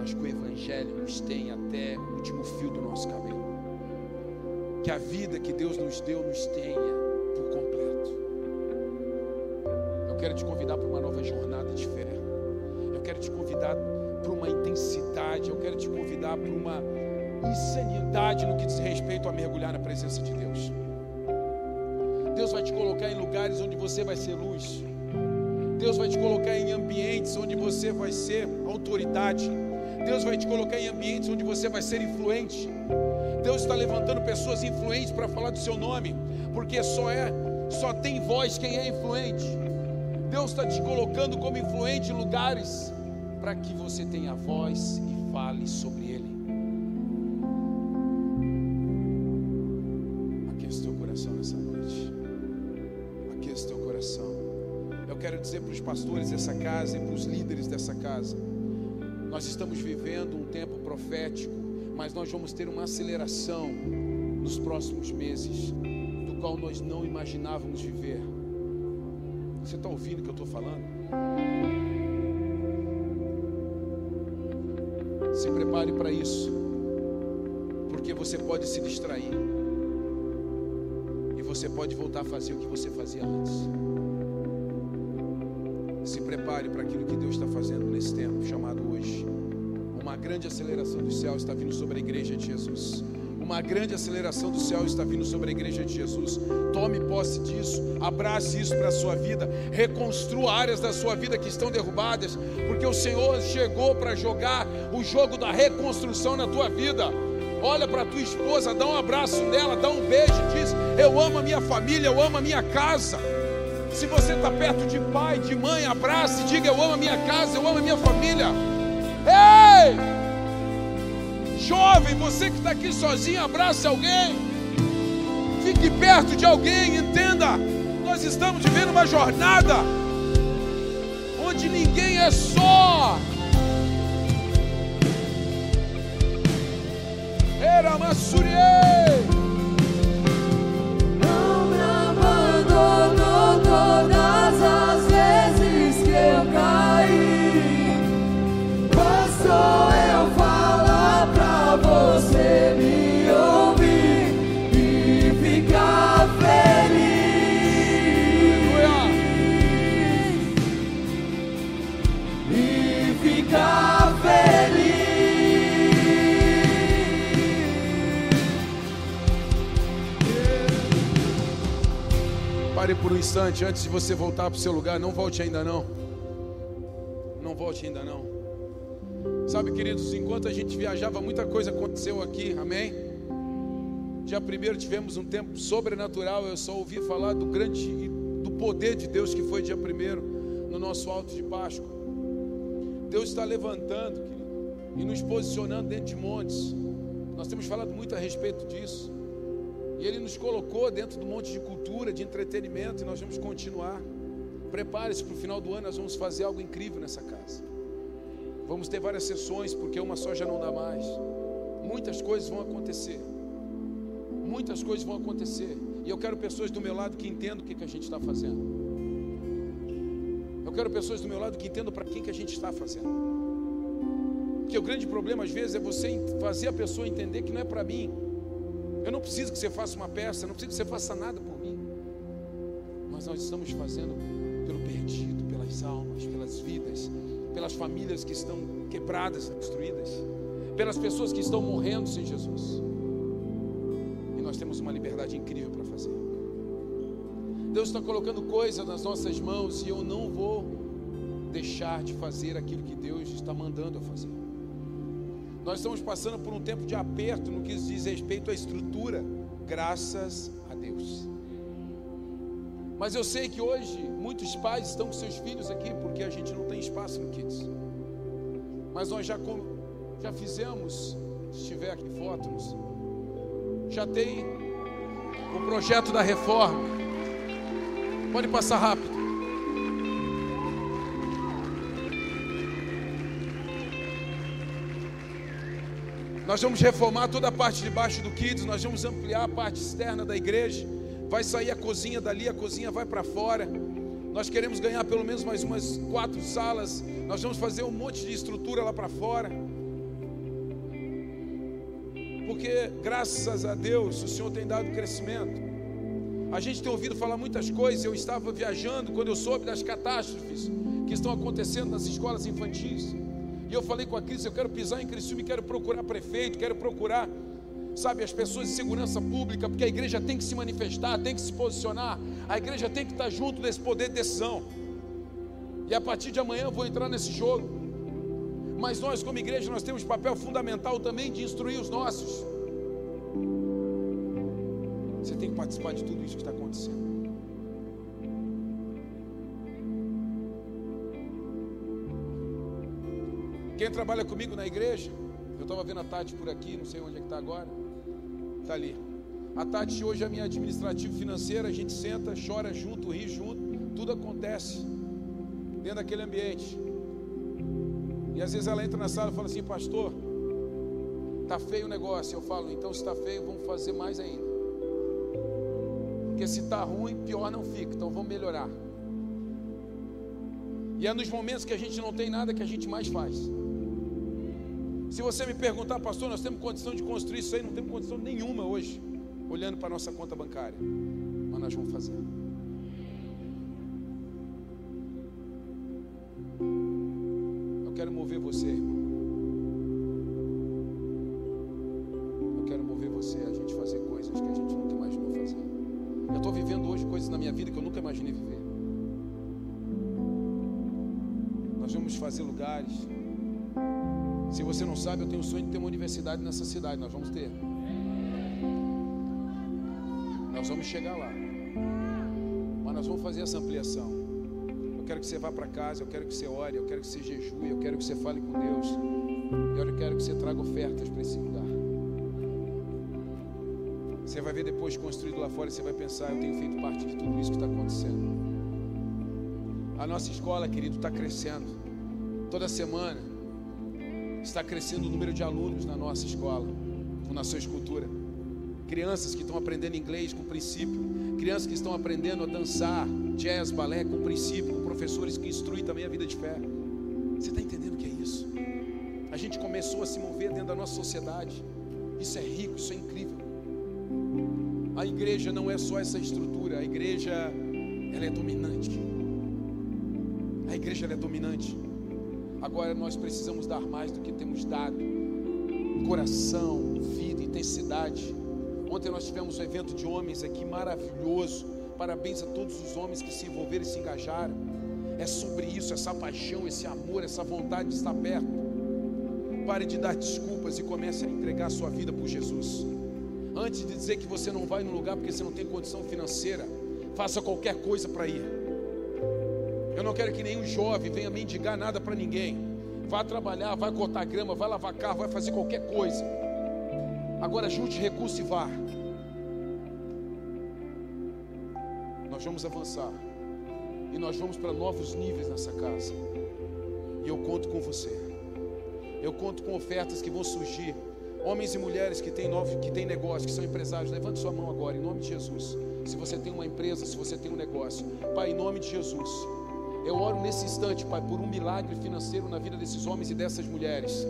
mas que o Evangelho nos tenha até o último fio do nosso cabelo. Que a vida que Deus nos deu nos tenha por completo. Eu quero te convidar para uma nova jornada de fé. Te convidar para uma intensidade. Eu quero te convidar para uma insanidade no que diz respeito a mergulhar na presença de Deus. Deus vai te colocar em lugares onde você vai ser luz. Deus vai te colocar em ambientes onde você vai ser autoridade. Deus vai te colocar em ambientes onde você vai ser influente. Deus está levantando pessoas influentes para falar do seu nome, porque só é, só tem voz quem é influente. Deus está te colocando como influente em lugares para que você tenha voz e fale sobre Ele. Aqueça teu coração nessa noite. Aqueça teu coração. Eu quero dizer para os pastores dessa casa e para os líderes dessa casa: nós estamos vivendo um tempo profético, mas nós vamos ter uma aceleração nos próximos meses, do qual nós não imaginávamos viver. Você está ouvindo o que eu estou falando? Se prepare para isso, porque você pode se distrair e você pode voltar a fazer o que você fazia antes. Se prepare para aquilo que Deus está fazendo nesse tempo chamado hoje. Uma grande aceleração do céu está vindo sobre a igreja de Jesus. Uma grande aceleração do céu está vindo sobre a igreja de Jesus. Tome posse disso, abrace isso para a sua vida, reconstrua áreas da sua vida que estão derrubadas, porque o Senhor chegou para jogar o jogo da reconstrução na tua vida. Olha para tua esposa, dá um abraço nela, dá um beijo, diz: Eu amo a minha família, eu amo a minha casa. Se você está perto de pai, de mãe, abrace, diga: Eu amo a minha casa, eu amo a minha família. Ei! Jovem, você que está aqui sozinho, abrace alguém. Fique perto de alguém, entenda. Nós estamos vivendo uma jornada onde ninguém é só. Era abandonou todas as vezes que eu caí. Bastou por um instante antes de você voltar para o seu lugar. Não volte ainda não. Não volte ainda não. Sabe, queridos, enquanto a gente viajava, muita coisa aconteceu aqui. Amém? Dia primeiro tivemos um tempo sobrenatural. Eu só ouvi falar do grande do poder de Deus que foi dia primeiro no nosso alto de Páscoa. Deus está levantando, querido, e nos posicionando dentro de montes. Nós temos falado muito a respeito disso. E Ele nos colocou dentro do monte de cultura, de entretenimento, e nós vamos continuar. Prepare-se para o final do ano, nós vamos fazer algo incrível nessa casa. Vamos ter várias sessões, porque uma só já não dá mais. Muitas coisas vão acontecer. Muitas coisas vão acontecer. E eu quero pessoas do meu lado que entendam o que, que a gente está fazendo. Eu quero pessoas do meu lado que entendam para quem que a gente está fazendo. Porque o grande problema às vezes é você fazer a pessoa entender que não é para mim. Eu não preciso que você faça uma peça, eu não preciso que você faça nada por mim. Mas nós estamos fazendo pelo perdido, pelas almas, pelas vidas, pelas famílias que estão quebradas, destruídas, pelas pessoas que estão morrendo sem Jesus. E nós temos uma liberdade incrível para fazer. Deus está colocando coisas nas nossas mãos e eu não vou deixar de fazer aquilo que Deus está mandando eu fazer. Nós estamos passando por um tempo de aperto no que diz respeito à estrutura, graças a Deus. Mas eu sei que hoje muitos pais estão com seus filhos aqui porque a gente não tem espaço no Kids. Mas nós já, já fizemos, se tiver aqui fotos, já tem o projeto da reforma. Pode passar rápido. Nós vamos reformar toda a parte de baixo do Kids, nós vamos ampliar a parte externa da igreja. Vai sair a cozinha dali, a cozinha vai para fora. Nós queremos ganhar pelo menos mais umas quatro salas. Nós vamos fazer um monte de estrutura lá para fora. Porque graças a Deus o Senhor tem dado crescimento. A gente tem ouvido falar muitas coisas. Eu estava viajando quando eu soube das catástrofes que estão acontecendo nas escolas infantis. E eu falei com a Cris, eu quero pisar em Criciúma quero procurar prefeito, quero procurar, sabe, as pessoas de segurança pública, porque a igreja tem que se manifestar, tem que se posicionar, a igreja tem que estar junto desse poder de decisão. E a partir de amanhã eu vou entrar nesse jogo. Mas nós, como igreja, nós temos papel fundamental também de instruir os nossos. Você tem que participar de tudo isso que está acontecendo. Quem trabalha comigo na igreja, eu estava vendo a Tati por aqui, não sei onde é que está agora. Está ali. A Tati hoje é minha administrativa financeira, a gente senta, chora junto, ri junto, tudo acontece. dentro daquele ambiente. E às vezes ela entra na sala e fala assim, pastor, tá feio o negócio. Eu falo, então se está feio, vamos fazer mais ainda. Porque se está ruim, pior não fica. Então vamos melhorar. E é nos momentos que a gente não tem nada que a gente mais faz. Se você me perguntar, pastor, nós temos condição de construir isso aí, não temos condição nenhuma hoje, olhando para a nossa conta bancária. Mas nós vamos fazer. Eu quero mover você, irmão. Eu quero mover você a gente fazer coisas que a gente nunca imaginou fazer. Eu estou vivendo hoje coisas na minha vida que eu nunca imaginei viver. Nós vamos fazer lugares. Se você não sabe, eu tenho o sonho de ter uma universidade nessa cidade. Nós vamos ter. Nós vamos chegar lá. Mas nós vamos fazer essa ampliação. Eu quero que você vá para casa, eu quero que você ore, eu quero que você jejue, eu quero que você fale com Deus. Eu quero que você traga ofertas para esse lugar. Você vai ver depois construído lá fora e você vai pensar, eu tenho feito parte de tudo isso que está acontecendo. A nossa escola, querido, está crescendo. Toda semana está crescendo o número de alunos na nossa escola, com Nação Escultura. Crianças que estão aprendendo inglês com princípio, crianças que estão aprendendo a dançar jazz, balé com princípio, com professores que instruem também a vida de fé. Você está entendendo o que é isso? A gente começou a se mover dentro da nossa sociedade. Isso é rico, isso é incrível. A igreja não é só essa estrutura, a igreja ela é dominante. A igreja ela é dominante. Agora nós precisamos dar mais do que temos dado. Coração, vida, intensidade. Ontem nós tivemos um evento de homens aqui maravilhoso. Parabéns a todos os homens que se envolveram e se engajaram. É sobre isso, essa paixão, esse amor, essa vontade de estar perto. Pare de dar desculpas e comece a entregar a sua vida por Jesus. Antes de dizer que você não vai no lugar porque você não tem condição financeira, faça qualquer coisa para ir. Eu não quero que nenhum jovem venha mendigar nada para ninguém. Vá trabalhar, vai cortar grama, vai lavar carro, vai fazer qualquer coisa. Agora junte recurso e vá. Nós vamos avançar. E nós vamos para novos níveis nessa casa. E eu conto com você. Eu conto com ofertas que vão surgir. Homens e mulheres que têm, novo, que têm negócio, que são empresários, levante sua mão agora, em nome de Jesus. Se você tem uma empresa, se você tem um negócio, Pai, em nome de Jesus. Eu oro nesse instante, Pai, por um milagre financeiro na vida desses homens e dessas mulheres.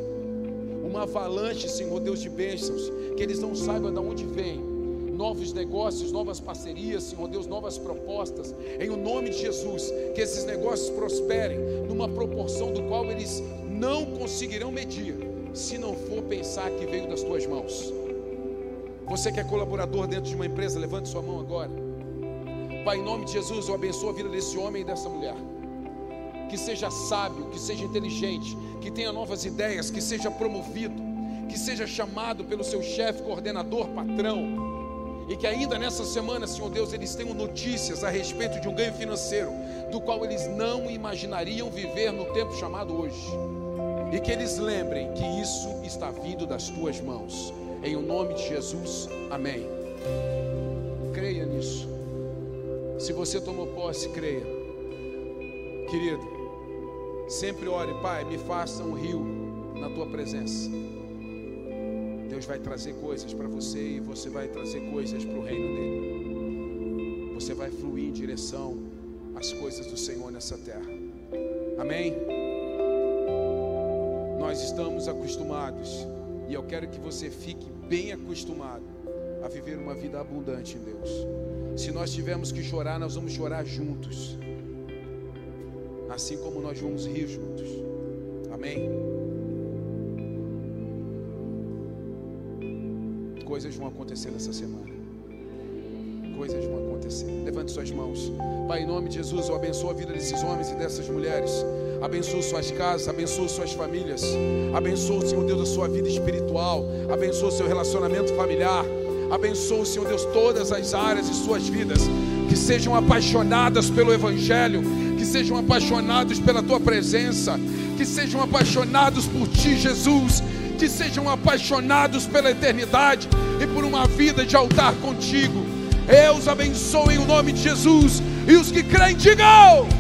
Uma avalanche, Senhor Deus de bênçãos, que eles não saibam de onde vem. Novos negócios, novas parcerias, Senhor Deus, novas propostas. Em o nome de Jesus, que esses negócios prosperem numa proporção do qual eles não conseguirão medir, se não for pensar que veio das tuas mãos. Você que é colaborador dentro de uma empresa, levante sua mão agora. Pai, em nome de Jesus, eu abençoo a vida desse homem e dessa mulher que seja sábio, que seja inteligente, que tenha novas ideias, que seja promovido, que seja chamado pelo seu chefe, coordenador, patrão. E que ainda nessa semana, Senhor Deus, eles tenham notícias a respeito de um ganho financeiro, do qual eles não imaginariam viver no tempo chamado hoje. E que eles lembrem que isso está vindo das tuas mãos. Em o nome de Jesus, amém. Creia nisso. Se você tomou posse, creia. Querido, Sempre ore, Pai, me faça um rio na tua presença. Deus vai trazer coisas para você e você vai trazer coisas para o reino dele. Você vai fluir em direção às coisas do Senhor nessa terra. Amém? Nós estamos acostumados e eu quero que você fique bem acostumado a viver uma vida abundante em Deus. Se nós tivermos que chorar, nós vamos chorar juntos assim como nós vamos rir juntos. Amém? Coisas vão acontecer nessa semana. Coisas vão acontecer. Levante suas mãos. Pai, em nome de Jesus, eu abençoo a vida desses homens e dessas mulheres. Abençoa suas casas, abençoa suas famílias. Abençoa, Senhor Deus, a sua vida espiritual. Abençoa seu relacionamento familiar. Abençoa, Senhor Deus, todas as áreas de suas vidas. Que sejam apaixonadas pelo Evangelho que sejam apaixonados pela tua presença, que sejam apaixonados por ti, Jesus, que sejam apaixonados pela eternidade e por uma vida de altar contigo. Eu os abençoo em o nome de Jesus, e os que creem, digam.